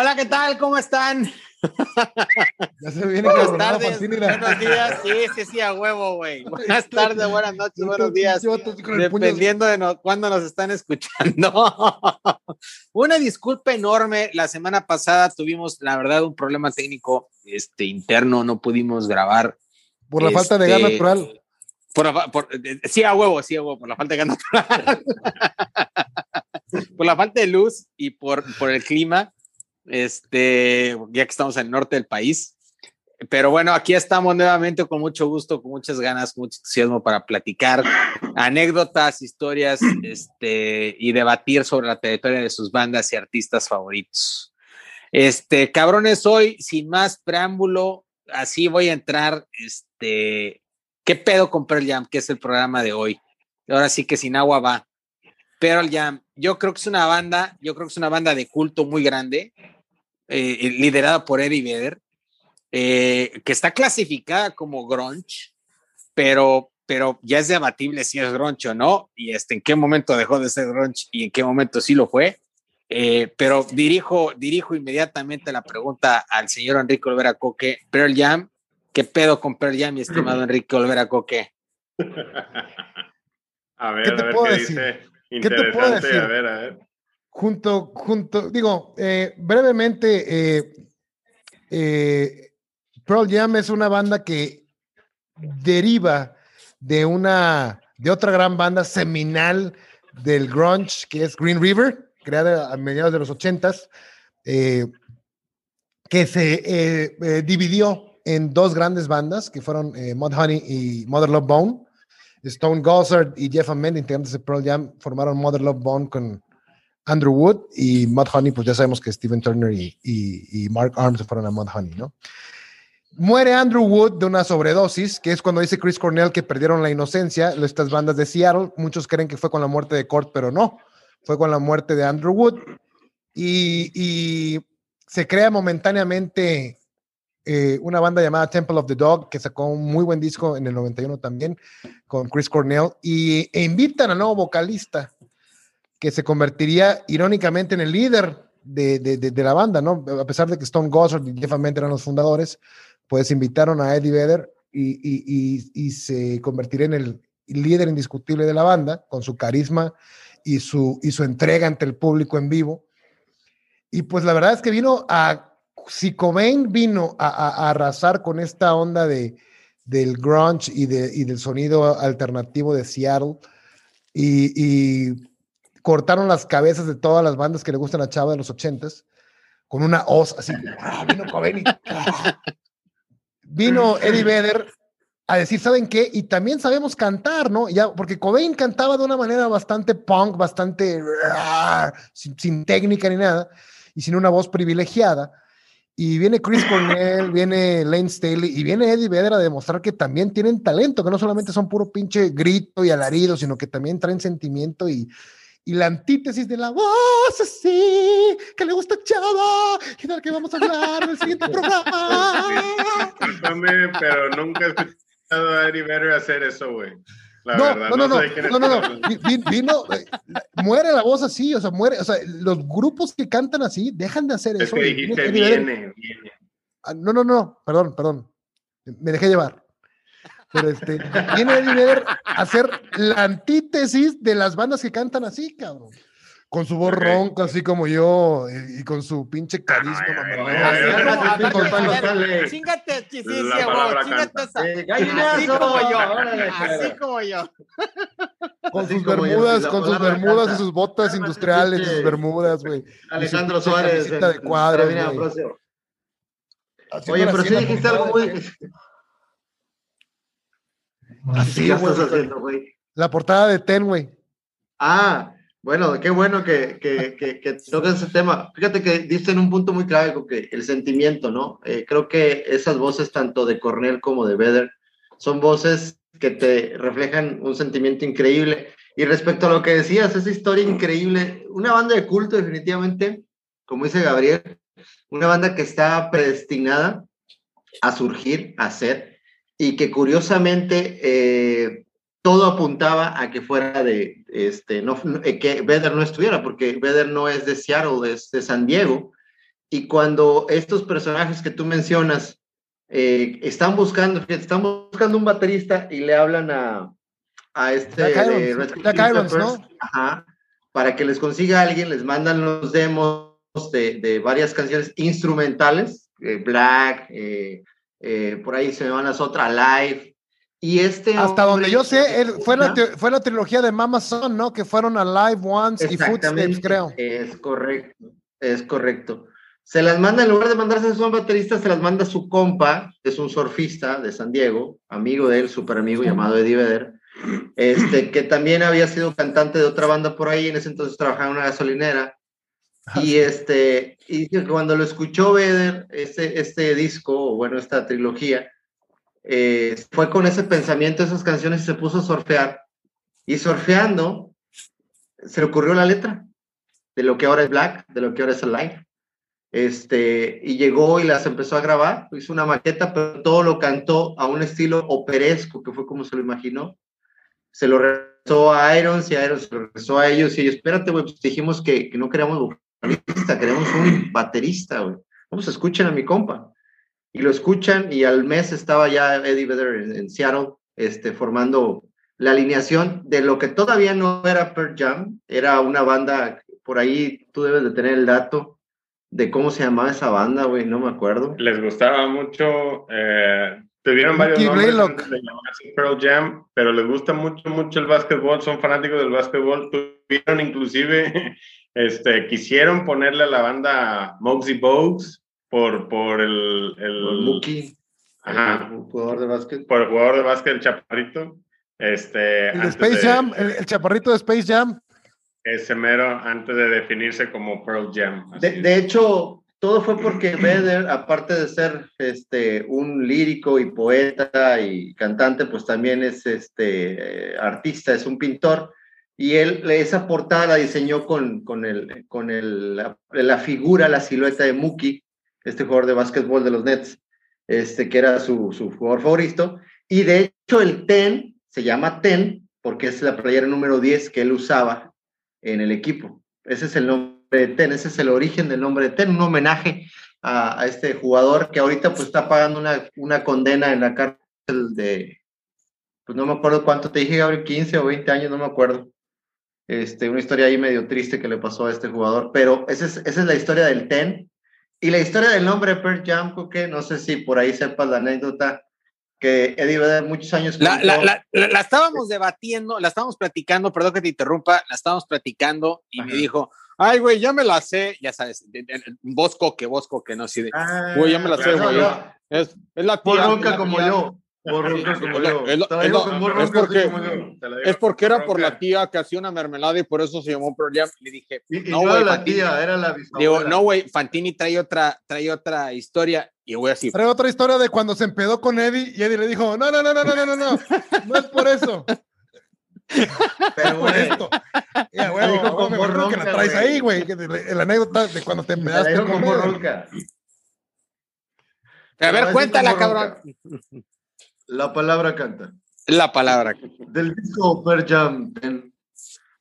Hola, ¿qué tal? ¿Cómo están? Ya se viene Buenas tardes, buenos días. Sí, sí, sí, a huevo, güey. Buenas tardes, buenas noches, buenos días. Dependiendo de no- cuándo nos están escuchando. Una disculpa enorme. La semana pasada tuvimos, la verdad, un problema técnico este, interno. No pudimos grabar. Por la falta de gas Este, natural. Por, la fa- por- eh, sí, a huevo, sí, a huevo, por la falta de gas natural. por la falta de luz y por, por el clima, este, ya que estamos en el norte del país. Pero bueno, aquí estamos nuevamente con mucho gusto, con muchas ganas, con mucho entusiasmo para platicar anécdotas, historias este, y debatir sobre la trayectoria de sus bandas y artistas favoritos. Este, cabrones, hoy, sin más preámbulo, así voy a entrar, este, ¿qué pedo con Pearl Jam? Que es el programa de hoy. Ahora sí que sin agua va. Pearl Jam, yo creo que es una banda, yo creo que es una banda de culto muy grande, eh, liderada por Eddie Vedder, eh, que está clasificada como grunge, pero, pero ya es debatible si es grunge o no, y este, en qué momento dejó de ser grunge y en qué momento sí lo fue. Eh, pero dirijo, dirijo inmediatamente la pregunta al señor Enrique Olvera Coque, Pearl Jam, ¿qué pedo con Pearl Jam, mi estimado Enrique Olvera Coque? A ver, ¿Qué te a ver puedo qué decir? dice. ¿Qué te puedo Interesante, decir? A ver, a ver. Junto, junto, digo, eh, brevemente, eh, eh, Pearl Jam es una banda que deriva de una, de otra gran banda seminal del grunge, que es Green River, creada a mediados de los ochentas, que se dividió en dos grandes bandas, que fueron Mudhoney y Mother Love Bone. Stone Gossard y Jeff Ament, integrantes de Pearl Jam, formaron Mother Love Bone con Andrew Wood y Mudhoney, pues ya sabemos que Steven Turner y, y- y Mark Arms fueron a Mudhoney, ¿no? Muere Andrew Wood de una sobredosis, que es cuando dice Chris Cornell que perdieron la inocencia, estas bandas de Seattle, muchos creen que fue con la muerte de Kurt, pero no, fue con la muerte de Andrew Wood. Y, se crea momentáneamente eh, una banda llamada Temple of the Dog, que sacó un muy buen disco en el 91 también, con Chris Cornell, y, e invitan al nuevo vocalista, que se convertiría irónicamente en el líder de, de- de- de la banda, ¿no? A pesar de que Stone Gossard y Jeff Ament eran los fundadores, pues invitaron a Eddie Vedder y, y- y- y se convertiría en el líder indiscutible de la banda, con su carisma y su, y su entrega ante el público en vivo. Y pues la verdad es que vino a, si Cobain vino a, a- a arrasar con esta onda de, del grunge y, de, y del sonido alternativo de Seattle y, y cortaron las cabezas de todas las bandas que le gustan a Chava de los ochentas con una hoz así. vino Cobain ¡ah! vino Eddie Vedder a decir, ¿saben qué? Y también sabemos cantar, ¿no? Ya, porque Cobain cantaba de una manera bastante punk, bastante sin, sin técnica ni nada, y sin una voz privilegiada. Y viene Chris Cornell, viene Lane Staley y viene Eddie Vedder a demostrar que también tienen talento, que no solamente son puro pinche grito y alarido, sino que también traen sentimiento y, y la antítesis de la voz así, que le gusta Chava y del que vamos a hablar en el siguiente programa. Discúlpame, pero nunca he escuchado a Eddie Vedder hacer eso, güey. La No, verdad, no, no, no, de no, no, no, vi- vino, eh, muere la voz así, o sea, muere, o sea, los grupos que cantan así dejan de hacer Es eso. que dijiste viene, viene. Ah, No, no, no, perdón, perdón. Me dejé llevar. Pero este, viene Eddie Vedder a hacer la antítesis de las bandas que cantan así, cabrón. Con su voz ronca, así como yo, y con su pinche carisma. Ay, mamalón. ay, ay, Así ay, como, ay, a ver, ay, a ay, ver, sale. Chingate, sí, sí, chingate esa. Así como yo, así como yo. Con sus bermudas, con sus bermudas y sus botas industriales sus bermudas, güey. Alejandro Suárez. de cuadros, Oye, pero sí dijiste algo muy. Así, ¿Qué güey. estás haciendo, güey? La portada de Ten, güey. Ah, bueno, qué bueno que, que, que, que toques ese tema. Fíjate que diste en un punto muy clave con que el sentimiento, ¿no? Eh, creo que esas voces, tanto de Cornell como de Vedder, son voces que te reflejan un sentimiento increíble. Y respecto a lo que decías, esa historia increíble, una banda de culto definitivamente, como dice Gabriel, una banda que está predestinada a surgir, a ser, y que curiosamente eh, todo apuntaba a que fuera de, este, no, eh, que Vedder no estuviera, porque Vedder no es de Seattle, es de San Diego, Y cuando estos personajes que tú mencionas eh, están buscando, están buscando un baterista y le hablan a, a este Irons, Red Jack Chili Irons, ¿no? ajá, para que les consiga a alguien, les mandan los demos de, de varias canciones instrumentales, eh, Black, eh, eh, por ahí se me van las otras, Live. Y este Hasta donde yo sé, él- fue, la, te- fue la trilogía de Mama Son, ¿no? Que fueron a Live Once y Footsteps, creo. Es correcto, es correcto. Se las manda, en lugar de mandarse a su baterista, se las manda a su compa, que es un surfista de San Diego, amigo de él, súper amigo, llamado Eddie Vedder, este, que también había sido cantante de otra banda por ahí, en ese entonces trabajaba en una gasolinera. Y este, y cuando lo escuchó Vedder, este, este disco, o bueno, esta trilogía, eh, fue con ese pensamiento, esas canciones, y se puso a surfear. Y surfeando, se le ocurrió la letra de lo que ahora es Black, de lo que ahora es Alive. Este, y llegó y las empezó a grabar, hizo una maqueta, pero todo lo cantó a un estilo operesco, que fue como se lo imaginó. Se lo regresó a Irons y Irons se lo regresó a ellos y ellos, espérate, güey, pues dijimos que, que no queríamos queremos un baterista, güey. Vamos, escuchen a mi compa. Y lo escuchan y al mes estaba ya Eddie Vedder en, en Seattle, este, formando la alineación de lo que todavía no era Pearl Jam, era una banda, por ahí tú debes de tener el dato de cómo se llamaba esa banda, güey, no me acuerdo. Les gustaba mucho, eh, tuvieron varios Mickey nombres Blaylock. antes de llamarse Pearl Jam, pero les gusta mucho, mucho el básquetbol, son fanáticos del básquetbol, tuvieron inclusive, este, quisieron ponerle a la banda Muggsy Bogues por, por el, el, El Mookie, Ajá. un jugador de básquet. por el jugador de básquet, el chaparrito, este, El de Space Jam, el, el chaparrito de Space Jam. ese mero, antes de definirse como Pearl Jam. De, de hecho, todo fue porque Vedder, aparte de ser este, un lírico y poeta y cantante, pues también es este, eh, artista, es un pintor. Y él esa portada la diseñó con, con, el, con el, la, figura, la silueta de Mookie, este jugador de básquetbol de los Nets, este, que era su, su jugador favorito. Y de hecho el TEN se llama TEN porque es la playera número 10 que él usaba en el equipo. Ese es el nombre de TEN, ese es el origen del nombre de TEN, un homenaje a, a este jugador que ahorita pues está pagando una, una condena en la cárcel de, pues no me acuerdo cuánto te dije, Gabriel, 15 o 20 años, no me acuerdo. Este, una historia ahí medio triste que le pasó a este jugador, pero esa es, esa es la historia del TEN. Y la historia del nombre de Pearl Jam, que no sé si por ahí sepas la anécdota, que Eddie Vedder muchos años... La, la, la, la- estábamos debatiendo, la estábamos platicando, perdón que te interrumpa, la estábamos platicando y me Ajá. dijo, ay, güey, ya me la sé, ya sabes, de- de- voz coque, voz coque, no de, Ah, Güey, ya me la sé, no, güey. no, es, es la tía. Por Sí, como yo. Es porque- como yo. Te la digo Es porque era por la tía que hacía una mermelada y por eso se llamó Pearl Jam. Le dije, Y, y no, güey, la Fantini. tía, era la bisabuela. Digo, no, güey, Fantini trae otra, trae otra historia y voy así. Trae otra historia de cuando se empedó con Eddie y Eddie le dijo, no, no, no, no, no, no, no, no, no es por eso, Pero por esto. Ya, güey, dijo güey, con me que la traes güey. ahí, güey, la anécdota de cuando te empedaste con Eddie. A ver, cuéntala, cabrón. La palabra canta. La palabra. Del disco Pearl Jam.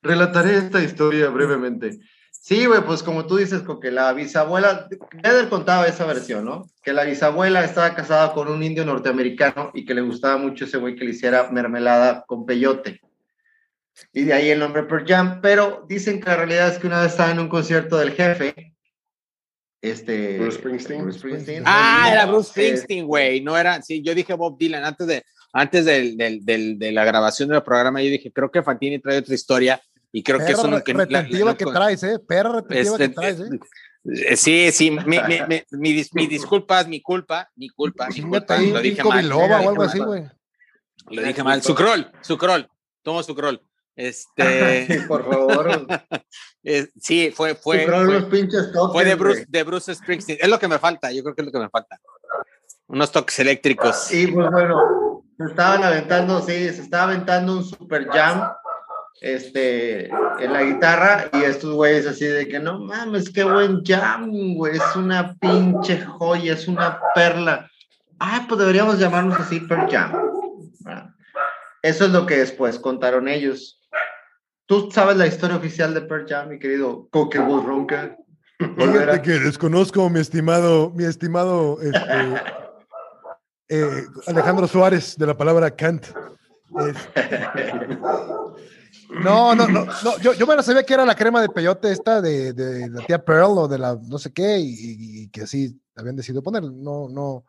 Relataré esta historia brevemente. Sí, güey, pues como tú dices, que la bisabuela, Vedder contaba esa versión, ¿no? Que la bisabuela estaba casada con un indio norteamericano y que le gustaba mucho ese güey que le hiciera mermelada con peyote. Y de ahí el nombre Pearl Jam, pero dicen que la realidad es que una vez estaba en un concierto del jefe, este... Bruce Springsteen. Bruce Springsteen. Ah, era Bruce Springsteen, güey. No era, sí, yo dije Bob Dylan antes de, antes del, del, del- de la grabación del programa. Yo dije, creo que Fantini trae otra historia y creo que eso no que la- retentiva la- que no- traes, ¿eh? Perra retentiva este, que traes, ¿eh? eh, Sí, sí, mi, mi, mi, mi dis- mi disculpa, es mi culpa, mi culpa, mi culpa. Lo un dije mal, Lo dije mal. Su crawl, su crawl. Tomo su crawl. Este, Por favor. eh, sí, fue, fue, fue, los pinches toques, fue de Bruce, de Bruce Springsteen. Es lo que me falta, yo creo que es lo que me falta. Unos toques eléctricos. Y pues bueno, se estaban aventando, sí, se estaba aventando un super jam este, en la guitarra y estos güeyes así de que no mames, qué buen jam, güey, es una pinche joya, es una perla. Ah, pues deberíamos llamarnos así per jam. Eso es lo que después contaron ellos. ¿Tú sabes la historia oficial de Pearl Jam, mi querido Coque Ronca? Fíjate que desconozco, mi estimado, mi estimado este, eh, Alejandro Suárez, de la palabra Kant. Este, no, no, no, no. Yo, yo me la sabía que era la crema de peyote esta de, de la tía Pearl o de la no sé qué, y, y que así habían decidido poner. No, no.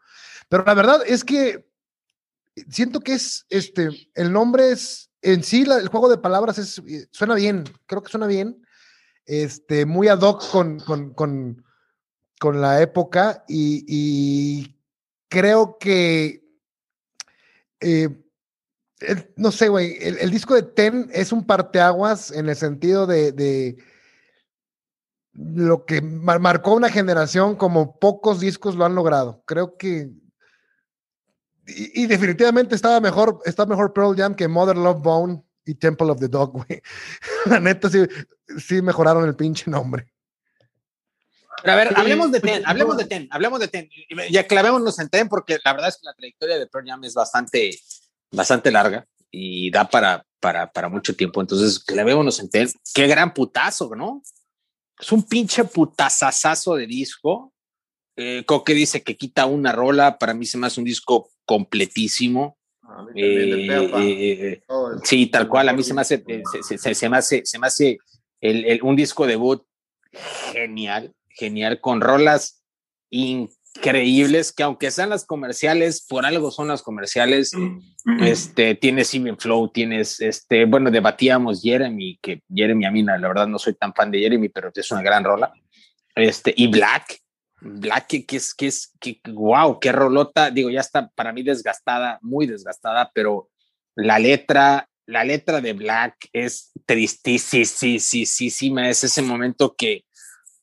Pero la verdad es que siento que es este, el nombre es en sí, el juego de palabras es, suena bien, creo que suena bien este, muy ad hoc con, con, con, la época y, creo que, eh, no sé, güey, el, disco de Ten es un parteaguas en el sentido de, lo que mar marcó una generación como pocos discos lo han logrado. Creo que y, y, definitivamente estaba mejor, está mejor Pearl Jam que Mother Love Bone y Temple of the Dog, güey. La neta, sí, sí mejoraron el pinche nombre. Pero a ver, hablemos de Ten, hablemos de Ten, hablemos de Ten. Ya clavémonos en Ten porque la verdad es que la trayectoria de Pearl Jam es bastante, bastante larga y da para, para, para mucho tiempo. Entonces, clavémonos en Ten. Qué gran putazo, ¿no? Es un pinche putazazazo de disco. Eh, Coque dice que quita una rola. Para mí se me hace un disco completísimo. Eh, eh, sí, tal cual, a mí se me hace, se, se, se me hace, se me hace el, el, un disco debut genial, genial, con rolas increíbles, que aunque sean las comerciales, por algo son las comerciales, este, tienes Simon Flow, tienes, este, bueno, debatíamos Jeremy, que Jeremy a mí, la verdad no soy tan fan de Jeremy, pero es una gran rola, este, y Black, Black, que, es, que es, que, wow, qué rolota, digo, ya está para mí desgastada, muy desgastada, pero la letra, la letra de Black es tristísima, es ese momento que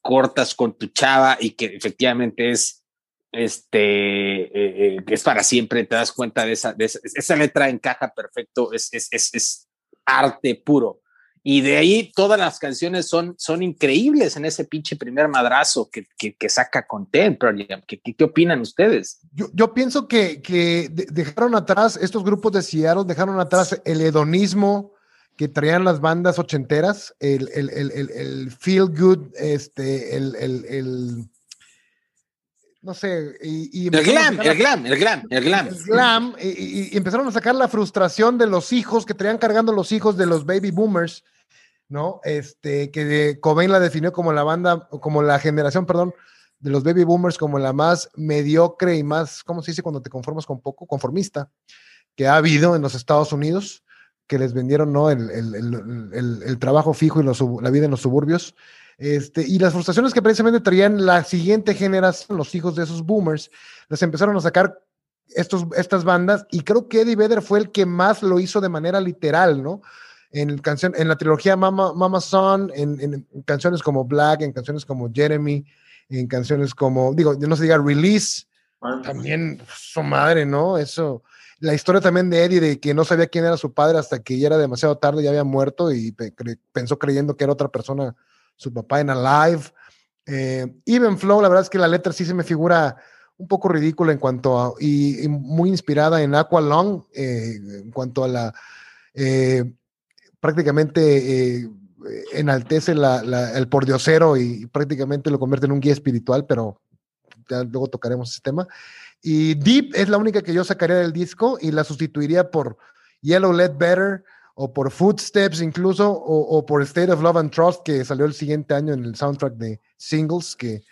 cortas con tu chava y que efectivamente es, este, eh, eh, es para siempre, te das cuenta de esa, de esa, esa letra encaja perfecto, es, es, es, es arte puro. Y de ahí todas las canciones son, son increíbles en ese pinche primer madrazo que, que, que saca con Ten ¿Qué, qué, qué opinan ustedes? Yo, yo pienso que, que, dejaron atrás, estos grupos de Seattle dejaron atrás el hedonismo que traían las bandas ochenteras, el, el, el, el feel good, este, el, el no sé, y, y el, glam, el glam, el glam, el glam, el glam, y, y, empezaron a sacar la frustración de los hijos que traían cargando los hijos de los baby boomers, ¿no? Este, que Cobain la definió como la banda, como la generación, perdón, de los baby boomers como la más mediocre y más, ¿cómo se dice cuando te conformas con poco? Conformista, que ha habido en los Estados Unidos, que les vendieron, ¿no? El, el, el, trabajo fijo y la vida en los suburbios. Este, y las frustraciones que precisamente traían la siguiente generación, los hijos de esos boomers, les empezaron a sacar estos, estas bandas y creo que Eddie Vedder fue el que más lo hizo de manera literal, ¿no? En, canción, en la trilogía Mama, Mama Son, en, en, canciones como Black, en canciones como Jeremy, en canciones como, digo, no se diga Release, también su madre, ¿no? Eso, la historia también de Eddie, de que no sabía quién era su padre hasta que ya era demasiado tarde, ya había muerto y cre pensó creyendo que era otra persona, su papá en Alive. Eh, Even Flow, la verdad es que la letra sí se me figura un poco ridícula en cuanto a, y, y muy inspirada en Aqualung, eh, en cuanto a la... Eh, prácticamente eh, enaltece el pordiosero y prácticamente lo convierte en un guía espiritual, pero ya luego tocaremos ese tema. Y Deep es la única que yo sacaría del disco y la sustituiría por Yellow Let Better o por Footsteps incluso o, o, por State of Love and Trust que salió el siguiente año en el soundtrack de Singles que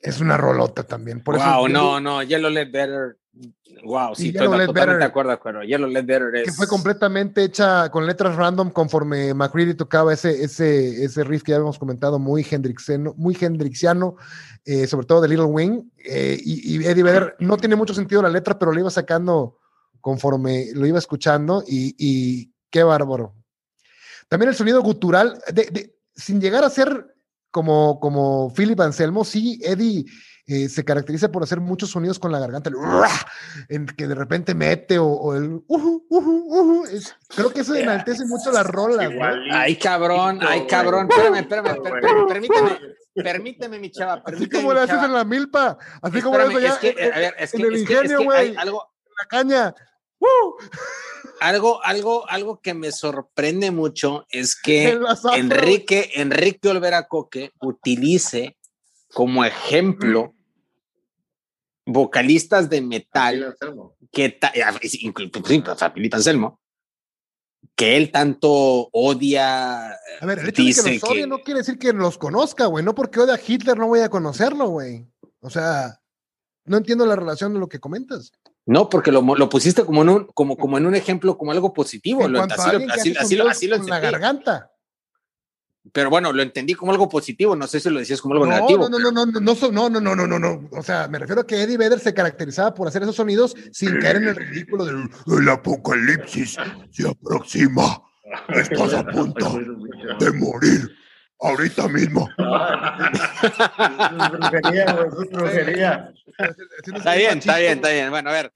es una rolota también. Por wow, eso, no, no, Yellow Let Better Wow, sí, estoy totalmente Better, de acuerdo, acuerdo. Yellow Let Better es... Que fue completamente hecha con letras random conforme McCready tocaba ese, ese, ese riff que ya habíamos comentado, muy hendrixiano, muy hendrixiano eh, sobre todo de Little Wing. Eh, y, y, Eddie Vedder, no tiene mucho sentido la letra, pero lo iba sacando conforme lo iba escuchando y, y qué bárbaro. También el sonido gutural, de, de, sin llegar a ser como, como Philip Anselmo, sí, Eddie eh, se caracteriza por hacer muchos sonidos con la garganta, el, en que de repente mete o, o el uh, uh, uh, es, creo que eso enaltece mucho la rola. Ay, cabrón, ay, cabrón, espérame, espérame, espérame, permíteme. Permíteme, mi chava. Permíteme, así como le haces en la milpa, así espérame, como eso ya. Es que, a ver, es que, en el es ingenio, güey. Algo. La caña. ¡Uh! Algo, algo, algo que me sorprende mucho es que Enrique, Enrique Olvera Coque utilice como ejemplo vocalistas de metal que Felipe Anselmo que él tanto odia. A ver, el hecho de que los odie no quiere decir que los conozca, güey. No porque odia a Hitler no voy a conocerlo, güey. O sea, no entiendo la relación de lo que comentas. No, porque lo, lo pusiste como en, un, como, como en un ejemplo, como algo positivo. Lo, así, así, lo, así, la garganta. Pero bueno, lo entendí como algo positivo, no sé si lo decías como algo negativo. No, no, no, no, no, no, no, no, no, no, no. O sea, me refiero a que Eddie Vedder se caracterizaba por hacer esos sonidos sin caer en el ridículo del el apocalipsis se aproxima. Estás a punto de morir ahorita mismo. Está bien, está bien, está bien. Bueno, a ver,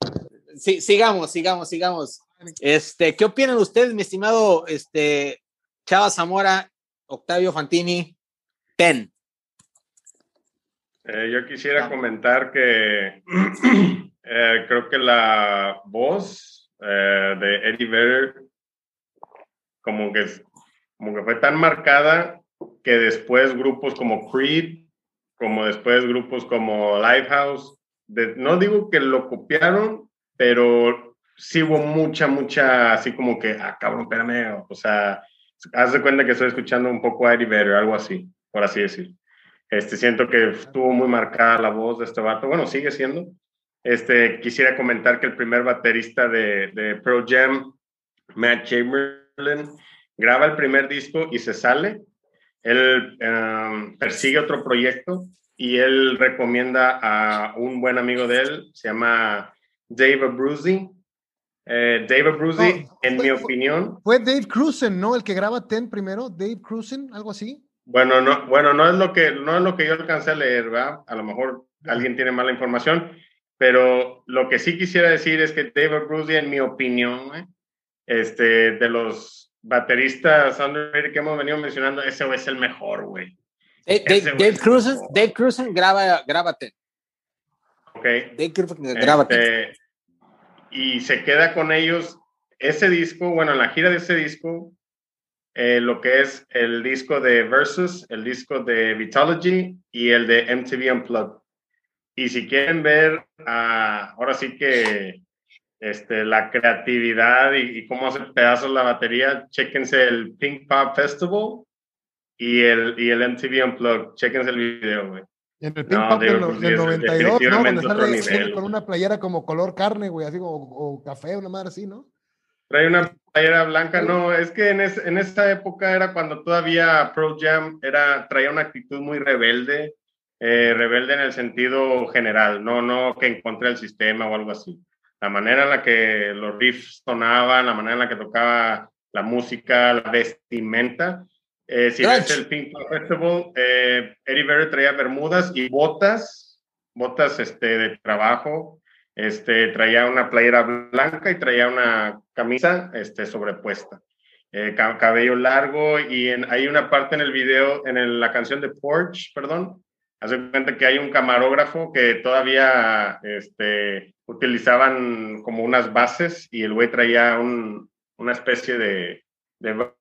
sí, sigamos, sigamos, sigamos. Este, ¿qué opinan ustedes, mi estimado este, Chava Zamora Octavio Fantini, ten. Eh, yo quisiera comentar que eh, creo que la voz eh, de Eddie Vedder como que, como que fue tan marcada que después grupos como Creed, como después grupos como Lifehouse, no digo que lo copiaron, pero sí hubo mucha, mucha, así como que, ah, cabrón, espérame, o sea, haz de cuenta que estoy escuchando un poco a Eddie Vedder, algo así, por así decir. Este, siento que estuvo muy marcada la voz de este vato. Bueno, sigue siendo. Este, quisiera comentar que el primer baterista de, de Pro Jam, Matt Chamberlain, graba el primer disco y se sale. Él um, persigue otro proyecto y él recomienda a un buen amigo de él, se llama Dave Abruzzi, eh, David Brucey, en mi opinión. Fue Dave Cruzen, ¿no? El que graba Ten primero, Dave Cruzen, algo así. Bueno, no, bueno, no es lo que, no es lo que yo alcancé a leer, ¿verdad? A lo mejor alguien tiene mala información, pero lo que sí quisiera decir es que David Brucey, en mi opinión, ¿eh? este, de los bateristas que hemos venido mencionando, ese es el mejor, güey. Dave, Cruzen, Dave Cruzen graba, Ten. Ok. Dave Cruzen graba este, y se queda con ellos ese disco, bueno, en la gira de ese disco, eh, lo que es el disco de Versus, el disco de Vitology y el de MTV Unplugged. Y si quieren ver, ah, ahora sí que este, la creatividad y, cómo hace pedazos la batería, chéquense el Pink Pop Festival y el, y el MTV Unplugged, chéquense el video, güey. En el ping pong del, 92, ¿no? Sale con una playera como color carne, güey, así como o café, una madre así, ¿no? Trae una playera blanca, no, es que en, en esa época era cuando todavía Pro Jam era, traía una actitud muy rebelde, eh, rebelde en el sentido general, no, no que encontré el sistema o algo así. La manera en la que los riffs sonaban, la manera en la que tocaba la música, la vestimenta, eh, si ves el Pink Festival, eh, Eddie Vedder traía bermudas y botas, botas este, de trabajo. Este, traía una playera blanca y traía una camisa este, sobrepuesta. Eh, cabello largo y hay una parte en el video, en la canción de Porch, perdón, hace cuenta que hay un camarógrafo que todavía este, utilizaban como unas bases y el güey traía una especie de, de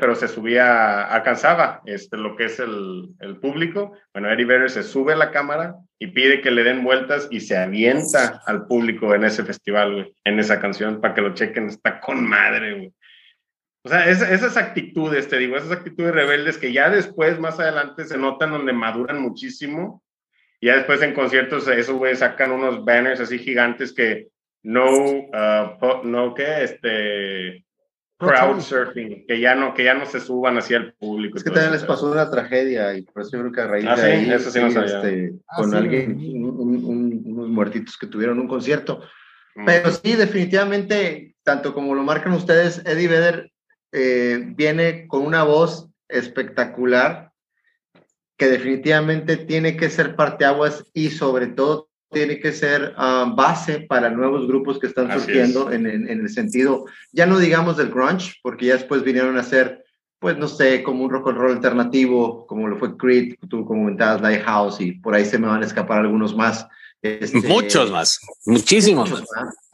pero se subía, alcanzaba este, lo que es el, el público. Bueno, Eddie Vedder se sube a la cámara y pide que le den vueltas y se avienta al público en ese festival, en esa canción, para que lo chequen. Está con madre, güey. O sea, esas actitudes, te digo, esas actitudes rebeldes que ya después, más adelante, se notan donde maduran muchísimo. Y ya después en conciertos, eso, güey, sacan unos banners así gigantes que no, uh, no, que, este, crowd surfing, que ya no, que ya no se suban hacia el público. Es que también les pasó una tragedia y por eso yo creo que a raíz ah, de ahí, eso sí, este, ah, con alguien, unos muertitos que tuvieron un concierto. Mm. Pero sí, definitivamente, tanto como lo marcan ustedes, Eddie Vedder eh, viene con una voz espectacular que definitivamente tiene que ser parteaguas y sobre todo tiene que ser ah, base para nuevos grupos que están surgiendo en, el sentido, ya no digamos del grunge, porque ya después vinieron a ser, pues no sé, como un rock and roll alternativo, como lo fue Creed, tú comentabas Lighthouse, y por ahí se me van a escapar algunos más. Este, muchos más, muchísimos más.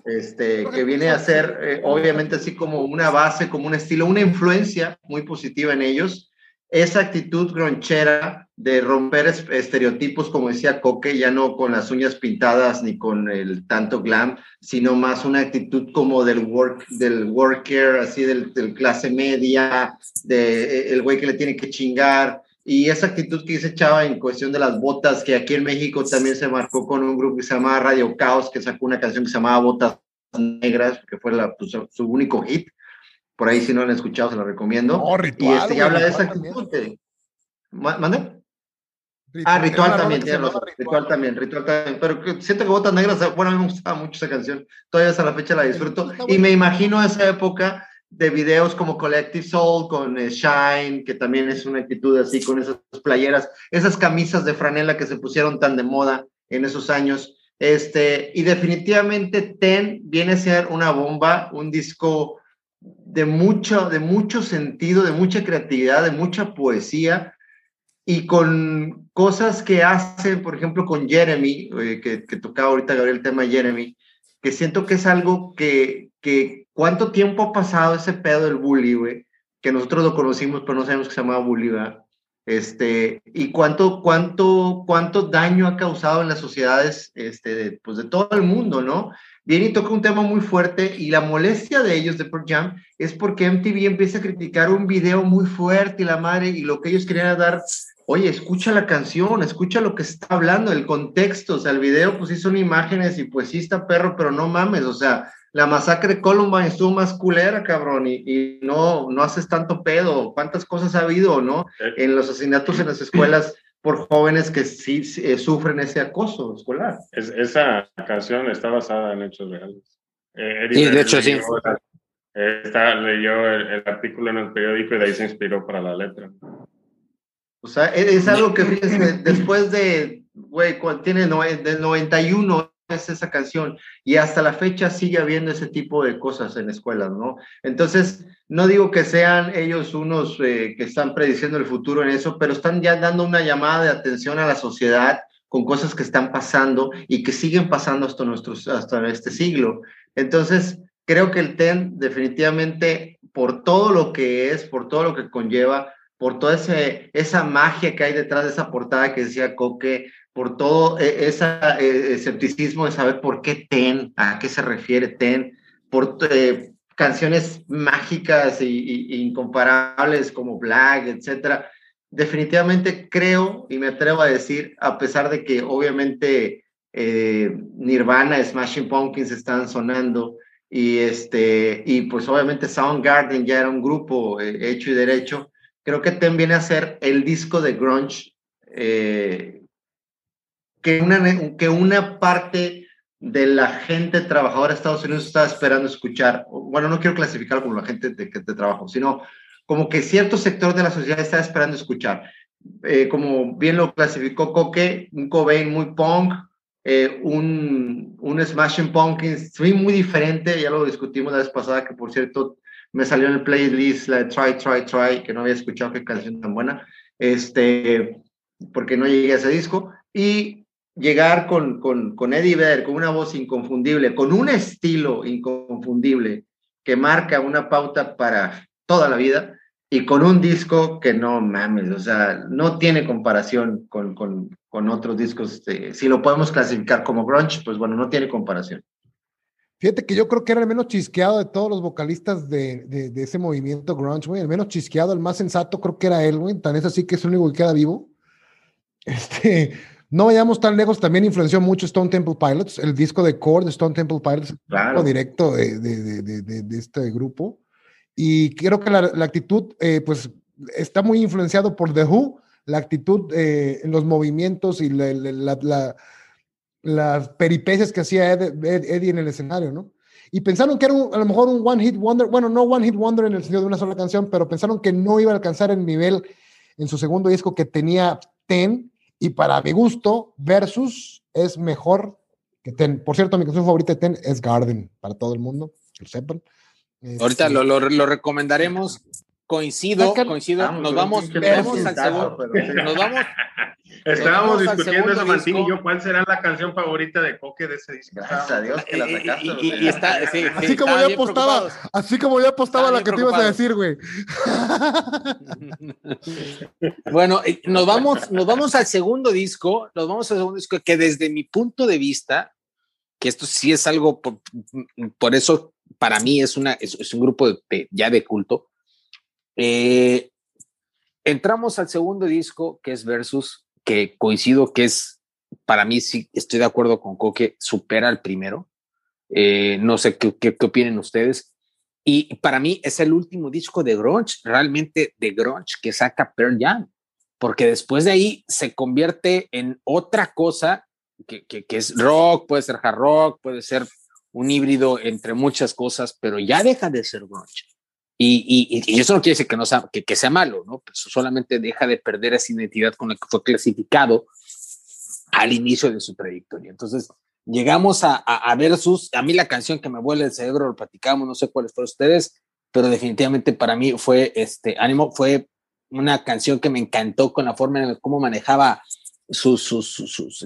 Este, que viene a ser, eh, obviamente, así como una base, como un estilo, una influencia muy positiva en ellos. Esa actitud gronchera de romper estereotipos, como decía Coque, ya no con las uñas pintadas ni con el tanto glam, sino más una actitud como del work, del worker, así del, clase media, de e, el güey que le tiene que chingar. Y esa actitud que dice Chava en cuestión de las botas, que aquí en México también se marcó con un grupo que se llamaba Radio Caos, que sacó una canción que se llamaba Botas Negras, que fue pues, su único hit por ahí, si no lo han escuchado, se lo recomiendo. ritual, y este, habla de esa actitud. ¿Mande? ah, Ritual también, tiene ritual. también, Ritual también. Pero siento que Botas Negras, bueno, a mí me gustaba mucho esa canción. Todavía hasta la fecha la disfruto. Y me imagino esa época de videos como Collective Soul con eh, Shine, que también es una actitud así, con esas playeras, esas camisas de franela que se pusieron tan de moda en esos años. Este, y definitivamente Ten viene a ser una bomba, un disco de mucho, de mucho sentido, de mucha creatividad, de mucha poesía y con cosas que hacen, por ejemplo, con Jeremy, eh, que, tocaba ahorita Gabriel el tema de Jeremy, que siento que es algo que, que cuánto tiempo ha pasado ese pedo del bully, güey, que nosotros lo conocimos, pero no sabemos que se llamaba bully. Este, y cuánto, cuánto, cuánto daño ha causado en las sociedades, este, pues de todo el mundo, ¿no? Viene y toca un tema muy fuerte y la molestia de ellos de Pearl Jam es porque MTV empieza a criticar un video muy fuerte y la madre y lo que ellos querían dar, oye, escucha la canción, escucha lo que está hablando, el contexto, o sea, el video pues sí son imágenes y pues sí está perro, pero no mames, o sea, la masacre de Columbine estuvo más culera, cabrón, y, y no, no haces tanto pedo, cuántas cosas ha habido, ¿no? Eh. En los asesinatos en las escuelas por jóvenes que sí eh, sufren ese acoso escolar. Es, esa canción está basada en hechos reales. Eh, sí, de hecho sí. está, leyó el, artículo en el periódico y de ahí se inspiró para la letra. O sea, e, es, algo que, fíjense, después de, güey, tiene no, del 91 es esa canción y hasta la fecha sigue habiendo ese tipo de cosas en escuelas, ¿no? Entonces, no digo que sean ellos unos eh, que están prediciendo el futuro en eso, pero están ya dando una llamada de atención a la sociedad con cosas que están pasando y que siguen pasando hasta, nuestros, hasta este siglo. Entonces, creo que el TEN definitivamente, por todo lo que es, por todo lo que conlleva, por toda ese, esa magia que hay detrás de esa portada que decía Coque, por todo e, ese escepticismo de saber por qué TEN, a qué se refiere TEN, por eh, canciones mágicas e, incomparables como Black, etcétera. Definitivamente creo y me atrevo a decir, a pesar de que obviamente eh, Nirvana, Smashing Pumpkins están sonando y este y pues obviamente Soundgarden ya era un grupo eh, hecho y derecho, creo que TEN viene a ser el disco de grunge que una, que una parte de la gente trabajadora de Estados Unidos está esperando escuchar, bueno, no quiero clasificar como la gente de, de trabajo, sino como que cierto sector de la sociedad está esperando escuchar. Eh, como bien lo clasificó Coque, un Cobain muy punk, eh, un, un Smashing Pumpkins, muy diferente, ya lo discutimos la vez pasada, que por cierto me salió en el playlist la de Try, Try, Try, que no había escuchado qué canción tan buena, este, porque no llegué a ese disco, y llegar con, con, con Eddie Vedder, con una voz inconfundible, con un estilo inconfundible que marca una pauta para toda la vida y con un disco que no mames, o sea, no tiene comparación con, con, con otros discos. si lo podemos clasificar como grunge, pues bueno, no tiene comparación. Fíjate que yo creo que era el menos chisqueado de todos los vocalistas de, de, de ese movimiento grunge, güey. El menos chisqueado, el más sensato, creo que era él, güey. Tan es así que es el único que queda vivo. Este, no vayamos tan lejos, también influenció mucho Stone Temple Pilots, el disco de core de Stone Temple Pilots, claro. directo de, de, de, de, este grupo. Y creo que la, la actitud, eh, pues, está muy influenciado por The Who, la actitud eh, los movimientos y la, la, las peripecias que hacía Eddie en el escenario, ¿no? Y pensaron que era a lo mejor un one hit wonder, bueno, no one hit wonder en el sentido de una sola canción, pero pensaron que no iba a alcanzar el nivel en su segundo disco que tenía Ten, y para mi gusto, Versus es mejor que Ten. Por cierto, mi canción favorita de Ten es Garden, para todo el mundo, que lo sepan. Ahorita este, lo, lo, recomendaremos coincido, coincido. nos vamos, vamos al segundo. Nos vamos. Estábamos discutiendo eso, Martín y yo, ¿cuál será la canción favorita de Coque de ese disco? Gracias a Dios que la sacaste. Y, está, sí, así, como ya apostaba, así como ya apostaba la que te ibas a decir, güey. bueno, nos vamos, nos vamos al segundo disco, nos vamos al segundo disco que desde mi punto de vista, que esto sí es algo, por, eso para mí es, una, es, un grupo ya de culto. Eh, entramos al segundo disco, que es Versus, que coincido que es, para mí sí, estoy de acuerdo con Coque, supera al primero. Eh, no sé qué, qué, qué opinen ustedes. Y para mí es el último disco de grunge, realmente de grunge que saca Pearl Jam, porque después de ahí se convierte en otra cosa que, que, que, es rock, puede ser hard rock, puede ser un híbrido entre muchas cosas, pero ya deja de ser grunge. Y, eso no quiere decir que, no sea, que, sea malo, ¿no? Pues solamente deja de perder esa identidad con la que fue clasificado al inicio de su trayectoria. Entonces, llegamos a, a, Versus, a mí la canción que me vuelve el cerebro, lo platicamos, no sé cuáles fueron ustedes, pero definitivamente para mí fue, este, Ánimo, fue una canción que me encantó con la forma en cómo manejaba su, su,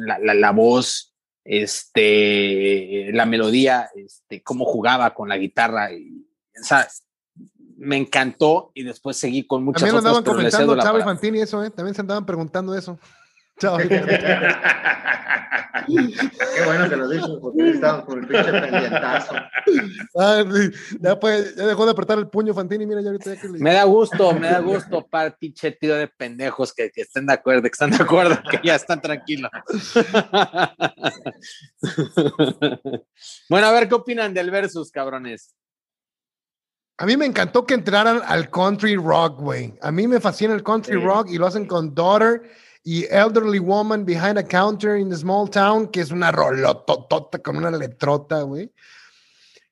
la, la, voz, este, la melodía, este, cómo jugaba con la guitarra. Y, ¿sabes? Me encantó y después seguí con muchas También andaban comentando Chávez Fantini eso, ¿eh? También se andaban preguntando eso. Chao. Qué bueno que lo dices, porque estábamos con el pinche pendientazo. Ah, ya, pues, ya dejó de apretar el puño Fantini, mira, ya ahorita ya que le... Me da gusto, me da gusto para pinche tío de pendejos que, que, estén de acuerdo, que están de acuerdo, que ya están tranquilos. bueno, a ver qué opinan del versus, cabrones. A mí me encantó que entraran al country rock, güey. A mí me fascina el country rock y lo hacen con Daughter y Elderly Woman Behind a Counter in the Small Town, que es una rolototota con una letrota, güey.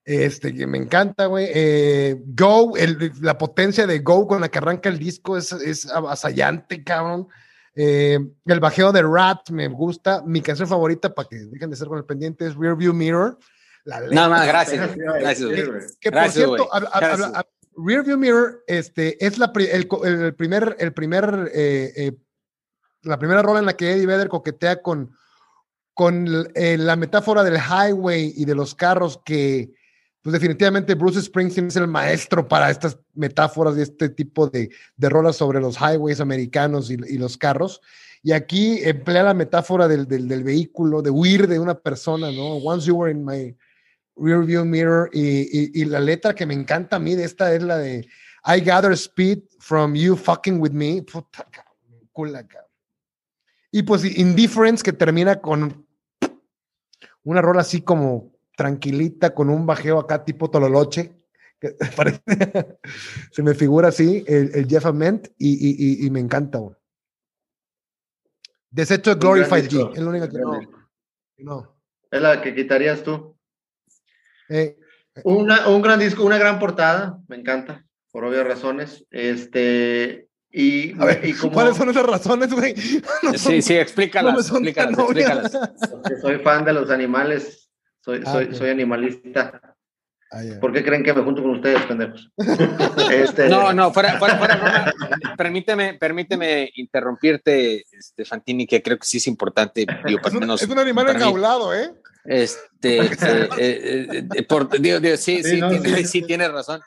Este, que me encanta, güey. Eh, Go, la potencia de Go con la que arranca el disco es, es avasallante, cabrón. Eh, el bajeo de Rat me gusta. Mi canción favorita, para que dejen de ser con el pendiente, es Rearview Mirror. Nada más, gracias. Gracias, Que, por cierto, Rearview Mirror este, es la, el, primer, el primer, eh, eh, la primera rola en la que Eddie Vedder coquetea con, con eh, la metáfora del highway y de los carros que, pues definitivamente Bruce Springsteen es el maestro para estas metáforas y este tipo de, de rolas sobre los highways americanos y, y, los carros. Y aquí emplea la metáfora del, del, del, vehículo, de huir de una persona, ¿no? Once you were in my Rearview Mirror y, y, la letra que me encanta a mí de esta es la de I gather speed from you fucking with me. Puta, Y pues Indifference que termina con una rola así como tranquilita, con un bajeo acá tipo Tololoche. Que parece, se me figura así el, el Jeff Ament y, y, me encanta. Desecho de Glorified G, es la única que no, no. Es la que quitarías tú. Eh, una, un gran disco, una gran portada, me encanta, por obvias razones. Este, y, ¿cuáles son esas razones, güey? sí, sí, explícalas, explícalas, Porque soy fan de los animales, soy, ah, soy, soy animalista. Ah, ¿Por qué creen que me junto con ustedes, pendejos? este... No, no, fuera, fuera, fuera, permíteme, permíteme interrumpirte, este, Fantini, que creo que sí es importante. Digo, es, un, es un animal enjaulado, ¿eh? Este, eh, eh, eh, por, digo, digo, sí, sí, sí, tiene, sí, tiene razón,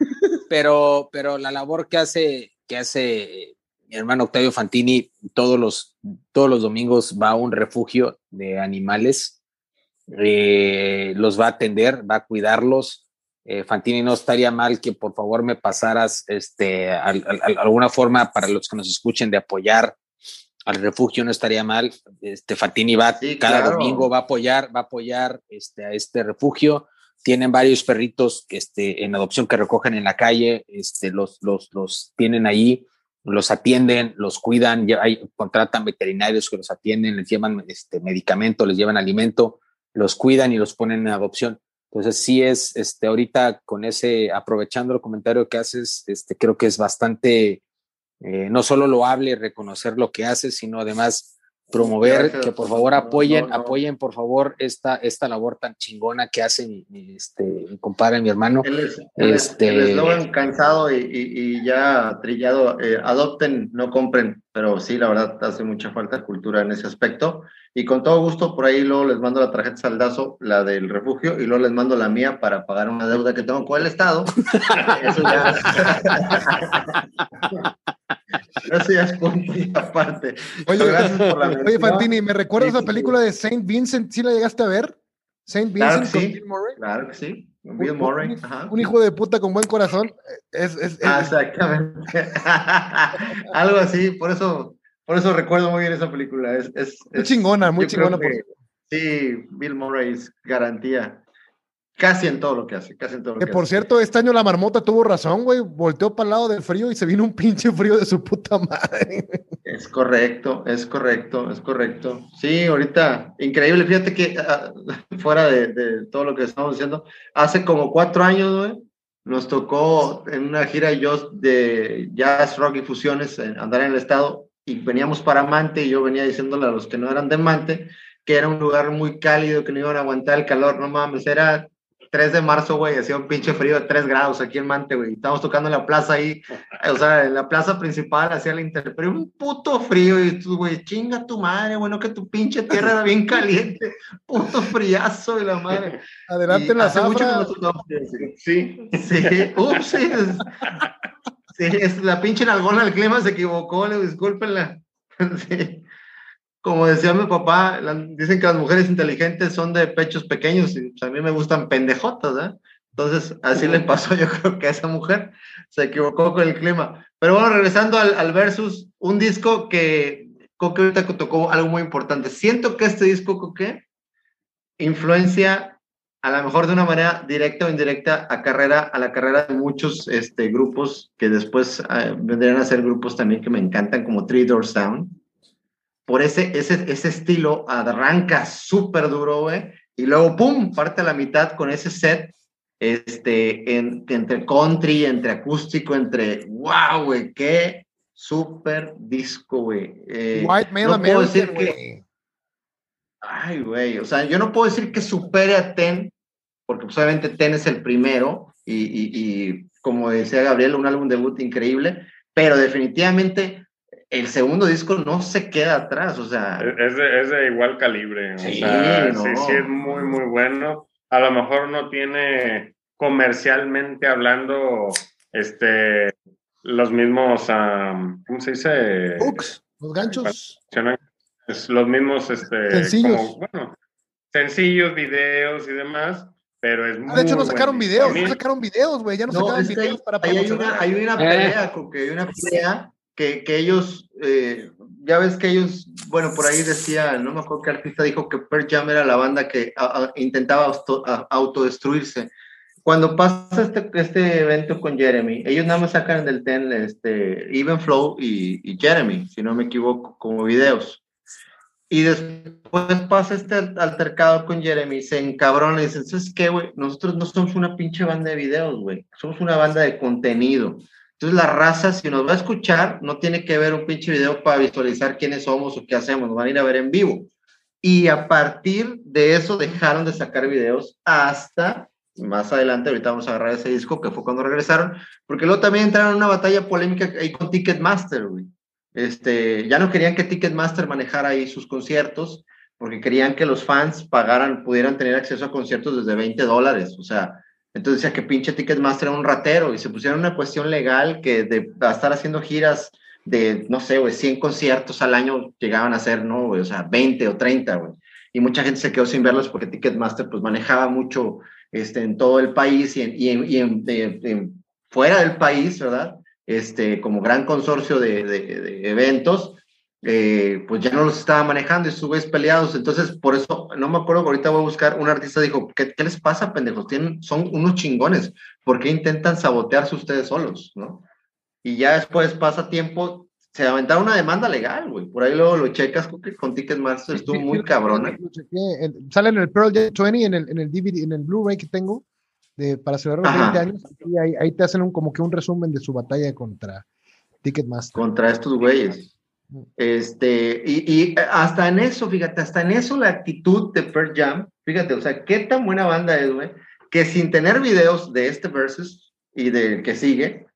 pero, pero la labor que hace, que hace mi hermano Octavio Fantini todos los, todos los domingos va a un refugio de animales, los va a atender, va a cuidarlos. Fantini, no estaría mal que por favor me pasaras este, alguna forma para los que nos escuchen de apoyar al refugio no estaría mal. Este Fatini va cada domingo, va a apoyar, va a apoyar este, a este refugio. Tienen varios perritos este, en adopción que recogen en la calle, este, los, los, los tienen ahí, los atienden, los cuidan, hay, contratan veterinarios que los atienden, les llevan este, medicamento, les llevan alimento, los cuidan y los ponen en adopción. Entonces sí es, este, ahorita con ese, aprovechando el comentario que haces, este, creo que es bastante eh, no solo lo hable y reconocer lo que hace, sino además promover, Gracias. que por favor apoyen, no, no. apoyen por favor esta, esta labor tan chingona que hace mi, mi, este, mi compadre, mi hermano. El es- Este- el eslogan cansado y, y- y ya trillado, eh, adopten, no compren, pero sí, la verdad, hace mucha falta cultura en ese aspecto. Y con todo gusto, por ahí luego les mando la tarjeta saldazo, la del refugio, y luego les mando la mía para pagar una deuda que tengo con el Estado. Eso ya, Eso ya es punto y aparte. Oye, Gracias por la Oye. Fantini, ¿me recuerdas Sí, la película de Saint Vincent? ¿Sí la llegaste a ver? Saint Claro Vincent con sí. Bill Murray. Claro que sí. Bill Murray. un- Ajá. Un hijo de puta con buen corazón. Es, es- Ah, es- Exactamente. Algo así, por eso, por eso recuerdo muy bien esa película. Es, es, Muy chingona, muy chingona, por Sí, Bill Murray es garantía. Casi en todo lo que hace, casi en todo lo que que por hace. cierto, este año la marmota tuvo razón, güey. Volteó para el lado del frío y se vino un pinche frío de su puta madre. Es correcto, es correcto, es correcto. Sí, ahorita, increíble. Fíjate que ah, fuera de, de todo lo que estamos diciendo, hace como cuatro años, güey, nos tocó en una gira yo de jazz, rock y fusiones en- andar en el estado y veníamos para Mante y yo venía diciéndole a los que no eran de Mante que era un lugar muy cálido, que no iban a aguantar el calor, no mames, era 3 de marzo, güey, hacía un pinche frío de 3 grados aquí en Mante, güey, estábamos tocando en la plaza ahí, o sea, en la plaza principal hacía la intemperie, un puto frío, y tú, güey, chinga tu madre, bueno, que tu pinche tierra era bien caliente, puto friazo de la madre. Adelante Y en la hace mucho que zafra. no tocamos frío, sí. Sí, Sí, ups, sí. es- Sí, es la pinche nalgona del clima se equivocó, le discúlpenla. Sí. Como decía mi papá, la- dicen que las mujeres inteligentes son de pechos pequeños y pues, a mí me gustan pendejotas, ¿eh? Entonces, así le pasó yo creo que a esa mujer se equivocó con el clima. Pero bueno, regresando al, al versus, un disco que Coque ahorita tocó algo muy importante. Siento que este disco, Coque, influencia a lo mejor de una manera directa o indirecta a carrera a la carrera de muchos este, grupos que después eh, vendrían a ser grupos también que me encantan como Three Doors Down por ese ese, ese estilo arranca súper duro güey y luego pum parte a la mitad con ese set este en- entre country entre acústico entre wow güey qué súper disco güey Eh, White Male no puedo decir American, que-. Ay, güey, o sea, yo no puedo decir que supere a Ten, porque pues, obviamente Ten es el primero y, y- y, como decía Gabriel, un álbum debut increíble, pero definitivamente el segundo disco no se queda atrás, o sea, es de, es de igual calibre. o Sí, sea, no. sí, sí, es muy, muy bueno. A lo mejor no tiene comercialmente hablando este, los mismos, am, ¿cómo se dice? Hooks, los ganchos. Los mismos, este, Sencillos. como, bueno, sencillos, videos y demás, pero es muy Ah, de hecho, no sacaron videos, no sacaron videos, güey. Ya no, no, sacaron videos para ahí hay una, hay una Eh. pelea, que hay una pelea que, que ellos, eh, ya ves que ellos, bueno, por ahí decía, no me acuerdo qué artista dijo que Pearl Jam era la banda que a- a- intentaba auto- a- autodestruirse. Cuando pasa este, este evento con Jeremy, ellos nada más sacan del ten este, Even Flow y, y Jeremy, si no me equivoco, como videos. Y después pasa este al- altercado con Jeremy, se encabrona y dicen, ¿sabes qué, güey? Nosotros no somos una pinche banda de videos, güey. Somos una banda de contenido. Entonces la raza, si nos va a escuchar, no tiene que ver un pinche video para visualizar quiénes somos o qué hacemos, nos van a ir a ver en vivo. Y a partir de eso dejaron de sacar videos hasta más adelante, ahorita vamos a agarrar ese disco, que fue cuando regresaron, porque luego también entraron en una batalla polémica ahí con Ticketmaster. Este, ya no querían que Ticketmaster manejara ahí sus conciertos, porque querían que los fans pagaran, pudieran tener acceso a conciertos desde 20 dólares, o sea, entonces decía que pinche Ticketmaster era un ratero, y se pusieron una cuestión legal que de a estar haciendo giras de, no sé, güey, 100 conciertos al año llegaban a ser, ¿no? güey? O sea, 20 o 30, güey. Y mucha gente se quedó sin verlos porque Ticketmaster pues manejaba mucho este, en todo el país y, en, y, en, y en, fuera del país, ¿verdad? Este, como gran consorcio de, de, de eventos, eh, pues ya no los estaba manejando y subes peleados. Entonces, por eso, no me acuerdo, ahorita voy a buscar, un artista dijo, ¿qué, qué les pasa, pendejos? Tienen, son unos chingones, ¿por qué intentan sabotearse ustedes solos, no? Y ya después pasa tiempo, se aventaron una demanda legal, güey. Por ahí luego lo checas con, con Ticketmaster, estuvo Sí, sí, muy lo- cabrona. lo Sale en el Pearl Jam 20, en el, en el DVD, en el Blu-ray que tengo, de, para celebrar los Ajá. 20 años, y ahí, ahí te hacen un, como que un resumen de su batalla contra Ticketmaster. Contra estos güeyes. Este, y, hasta en eso, fíjate, hasta en eso la actitud de Pearl Jam, fíjate, o sea, qué tan buena banda es, güey, que sin tener videos de este versus y del que sigue,